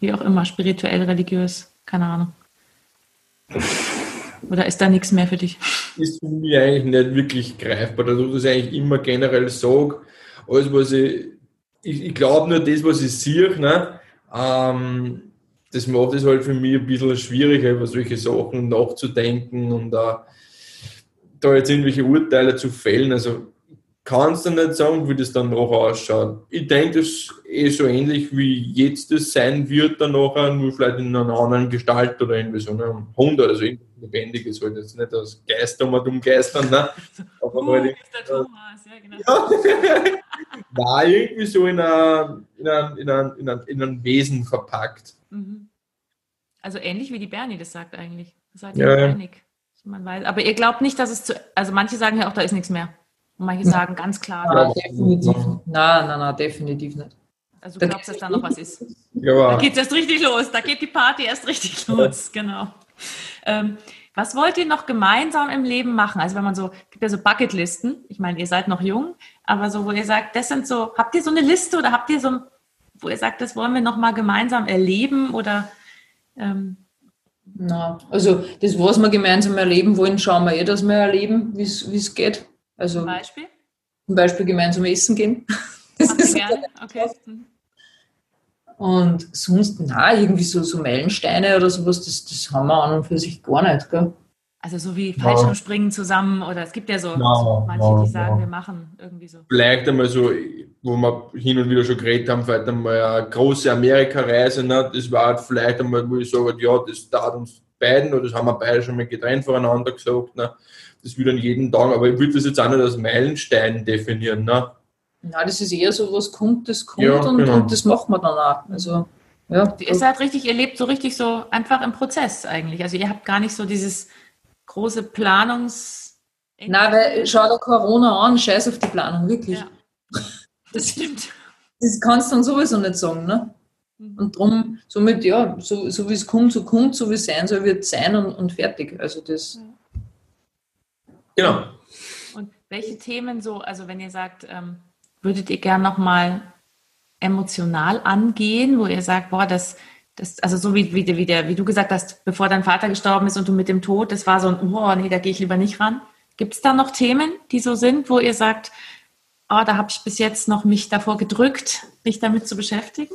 wie auch immer, spirituell, religiös, keine Ahnung. Oder ist da nichts mehr für dich? Ist für mich eigentlich nicht wirklich greifbar, dass ich das eigentlich immer generell sage. Alles, was ich, ich, ich glaube nur das, was ich sehe, ne? Ähm, das macht es halt für mich ein bisschen schwieriger, über solche Sachen nachzudenken und uh, da jetzt irgendwelche Urteile zu fällen. Also kannst du nicht sagen, wie das dann noch ausschaut. Ich denke, das ist eh so ähnlich wie jetzt das sein wird, dann nachher, nur vielleicht in einer anderen Gestalt oder irgendwie so einem Hund oder so, irgendwas Lebendiges halt jetzt nicht als Geister mal umgeistern, ne? Aber uh, halt ist der Thomas, ja, genau. Ja. War irgendwie so in ein, in ein, in ein, in ein, in ein Wesen verpackt. Mhm. Also ähnlich wie die Bernie das sagt eigentlich. Das seid ihr ja, einig. Man weiß. Aber ihr glaubt nicht, dass es zu. Also manche sagen ja auch, da ist nichts mehr. Und manche sagen ganz klar. Nein, definitiv. Nein, nein, nein, definitiv nicht. Also du glaubst, dass da noch was ist. Ja. Da geht es erst richtig los. Da geht die Party erst richtig los. Genau. Ähm, was wollt ihr noch gemeinsam im Leben machen? Also wenn man so, gibt ja so Bucketlisten. Ich meine, ihr seid noch jung, aber so, wo ihr sagt, das sind so, habt ihr so eine Liste oder habt ihr so, wo ihr sagt, das wollen wir noch mal gemeinsam erleben oder? Ähm, na, also das, was wir gemeinsam erleben wollen, schauen wir eh, dass wir erleben, wie es geht. Also zum Beispiel? Zum Beispiel gemeinsam essen gehen. Das ist gerne. Okay. Und sonst, na, irgendwie so, so Meilensteine oder sowas, das, das haben wir an und für sich gar nicht, gell? Also so wie Fallschirmspringen zusammen oder es gibt ja so, no, manche, no, die sagen, wir machen irgendwie so. Vielleicht einmal so, wo wir hin und wieder schon geredet haben, vielleicht einmal eine große Amerika-Reise, ne? das war halt vielleicht einmal, wo ich sage, ja, das tat uns beiden, oder das haben wir beide schon mal getrennt voneinander gesagt, ne? das wird dann jeden Tag, aber ich würde das jetzt auch nicht als Meilenstein definieren. Ne? Na, das ist eher so, was kommt, das kommt ja, und, genau. und, das macht man dann auch. Also, ja. Ihr seid richtig, ihr lebt so richtig so einfach im Prozess eigentlich. Also ihr habt gar nicht so dieses große Planungs... Na, weil schau dir Corona an, scheiß auf die Planung, wirklich. Ja. Das stimmt. Das kannst du dann sowieso nicht sagen, ne? Mhm. Und darum, somit, ja, so, so wie es kommt, so kommt, so wie es sein soll, wird es sein und, und fertig. Also das. Ja. Genau. Und welche Themen so, also wenn ihr sagt, ähm, würdet ihr gern nochmal emotional angehen, wo ihr sagt, boah, das, das, also so wie, wie, wie, der, wie du gesagt hast, bevor dein Vater gestorben ist und du mit dem Tod, das war so ein, oh, nee, da gehe ich lieber nicht ran. Gibt es da noch Themen, die so sind, wo ihr sagt, oh, da habe ich bis jetzt noch mich davor gedrückt, mich damit zu beschäftigen?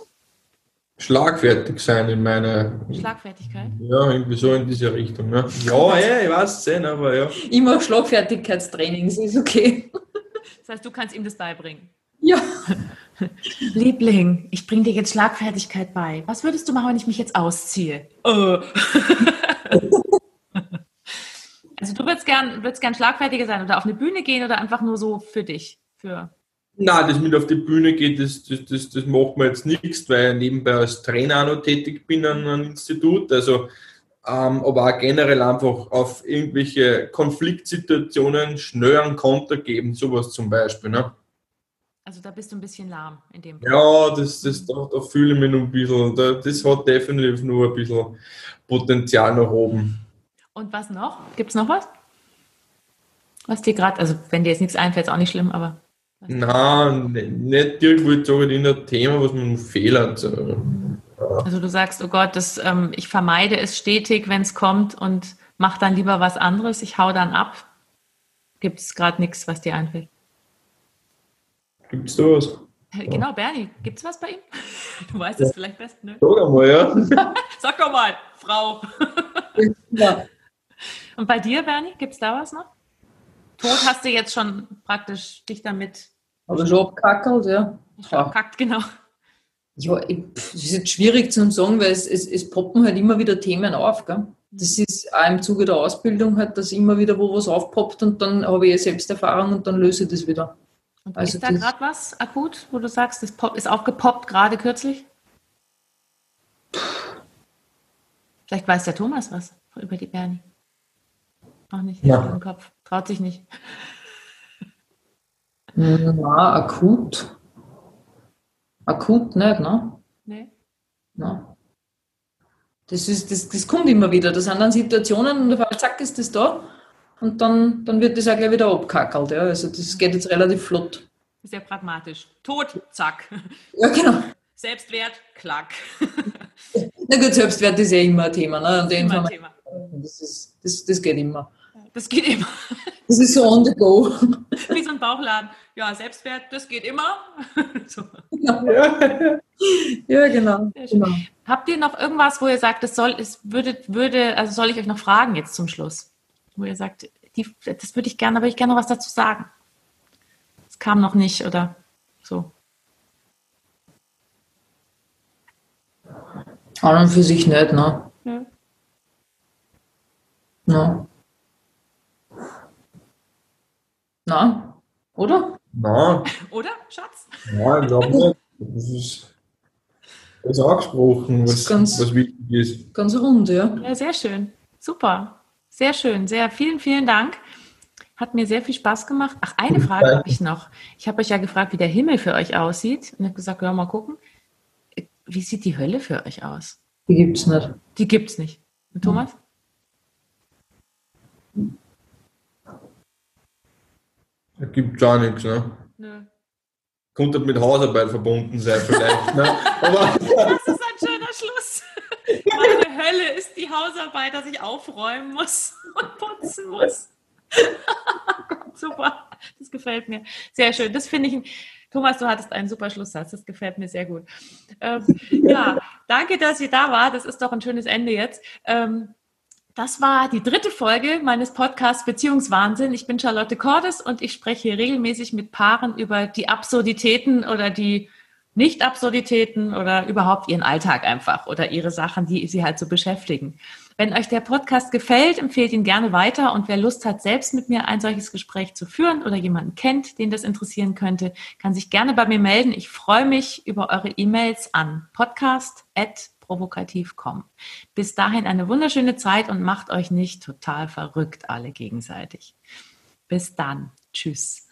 Schlagfertig sein in meiner. Schlagfertigkeit? Ja, irgendwie so in diese Richtung. Ne? Ja, ey, ich weiß es nicht, aber ja. Ich mache Schlagfertigkeitstrainings, ist okay. Das heißt, du kannst ihm das beibringen. Ja. Liebling, ich bringe dir jetzt Schlagfertigkeit bei. Was würdest du machen, wenn ich mich jetzt ausziehe? Äh. also du würdest gern, würdest gern schlagfertiger sein oder auf eine Bühne gehen oder einfach nur so für dich? Für Nein, das mit auf die Bühne geht, das, das, das, das macht mir jetzt nichts, weil ich nebenbei als Trainer auch noch tätig bin an einem Institut. Also, ähm, aber auch generell einfach auf irgendwelche Konfliktsituationen schnell einen Konter geben, sowas zum Beispiel. Ne? Also da bist du ein bisschen lahm in dem. Ja, das, das, da, da fühle ich mich noch ein bisschen, da, das hat definitiv nur ein bisschen Potenzial nach oben. Und was noch? Gibt es noch was? Was dir gerade, also wenn dir jetzt nichts einfällt, ist auch nicht schlimm, aber. Nein, nicht irgendwo jetzt sage ich ein Thema, was man fehlt. Also du sagst, oh Gott, das, ähm, ich vermeide es stetig, wenn es kommt und mach dann lieber was anderes, ich hau dann ab. Gibt es gerade nichts, was dir einfällt? Gibt es da was? Genau, Bernie, gibt es was bei ihm? Du weißt es vielleicht best, ne? Sag mal, ja. Sag doch mal, Frau. ja. Und bei dir, Bernie, gibt es da was noch? Tod hast du jetzt schon praktisch dich damit. Aber schon abkackelt, ja. Abkackt, genau. Ja, es ist jetzt schwierig zu sagen, weil es, es, es poppen halt immer wieder Themen auf. Gell? Das mhm. ist auch im Zuge der Ausbildung halt, dass immer wieder wo was aufpoppt und dann habe ich Selbsterfahrung und dann löse ich das wieder. Und also ist da gerade was akut, wo du sagst, das ist aufgepoppt gerade kürzlich? Vielleicht weiß der Thomas was über die Bernie. Auch nicht ja. im Kopf. Traut sich nicht. Na, akut. Akut nicht, ne? Nee. Na. Das, ist, das, das kommt immer wieder. Das sind dann Situationen und auf einmal zack ist das da und dann, dann wird das auch gleich wieder abkackelt. Ja. Also das geht jetzt relativ flott. Sehr pragmatisch. Tod, zack. Ja, genau. Selbstwert, klack. Na gut, Selbstwert ist ja immer ein Thema. Ne? Und immer ein Thema. Das, ist, das, das geht immer. Das geht immer. Das ist so on the go. Wie so ein Bauchladen. Ja, Selbstwert, das geht immer. so. ja. ja, genau. genau. Habt ihr noch irgendwas, wo ihr sagt, das soll, es würde, würde, also soll ich euch noch fragen jetzt zum Schluss? Wo ihr sagt, die, das würde ich gerne, aber ich gerne noch was dazu sagen. Es kam noch nicht oder so. An und für sich nicht, ne? Ja. No. Na, oder? Na. Oder, Schatz? Ja, ich glaube nicht. Das ist, das ist angesprochen, was, ganz, was wichtig ist. Ganz rund, ja. Ja, sehr schön. Super. Sehr schön. Sehr vielen, vielen Dank. Hat mir sehr viel Spaß gemacht. Ach, eine Frage habe ich noch. Ich habe euch ja gefragt, wie der Himmel für euch aussieht. Und habe gesagt, ja, mal gucken. Wie sieht die Hölle für euch aus? Die gibt es nicht. Die gibt es nicht. Und Thomas? Da gibt gar nichts, ne? Nö. Könnte mit Hausarbeit verbunden sein, vielleicht. ne? Aber Hölle ist die Hausarbeit, dass ich aufräumen muss und putzen muss. super, das gefällt mir. Sehr schön. Das finde ich. Thomas, du hattest einen super Schlusssatz. Das gefällt mir sehr gut. Ähm, ja, danke, dass ihr da wart. Das ist doch ein schönes Ende jetzt. Ähm, das war die dritte Folge meines Podcasts Beziehungswahnsinn. Ich bin Charlotte Cordes und ich spreche regelmäßig mit Paaren über die Absurditäten oder die Nicht-Absurditäten oder überhaupt ihren Alltag einfach oder ihre Sachen, die sie halt so beschäftigen. Wenn euch der Podcast gefällt, empfehlt ihn gerne weiter und wer Lust hat, selbst mit mir ein solches Gespräch zu führen oder jemanden kennt, den das interessieren könnte, kann sich gerne bei mir melden. Ich freue mich über eure E-Mails an podcast@ provokativ kommen. Bis dahin eine wunderschöne Zeit und macht euch nicht total verrückt alle gegenseitig. Bis dann. Tschüss.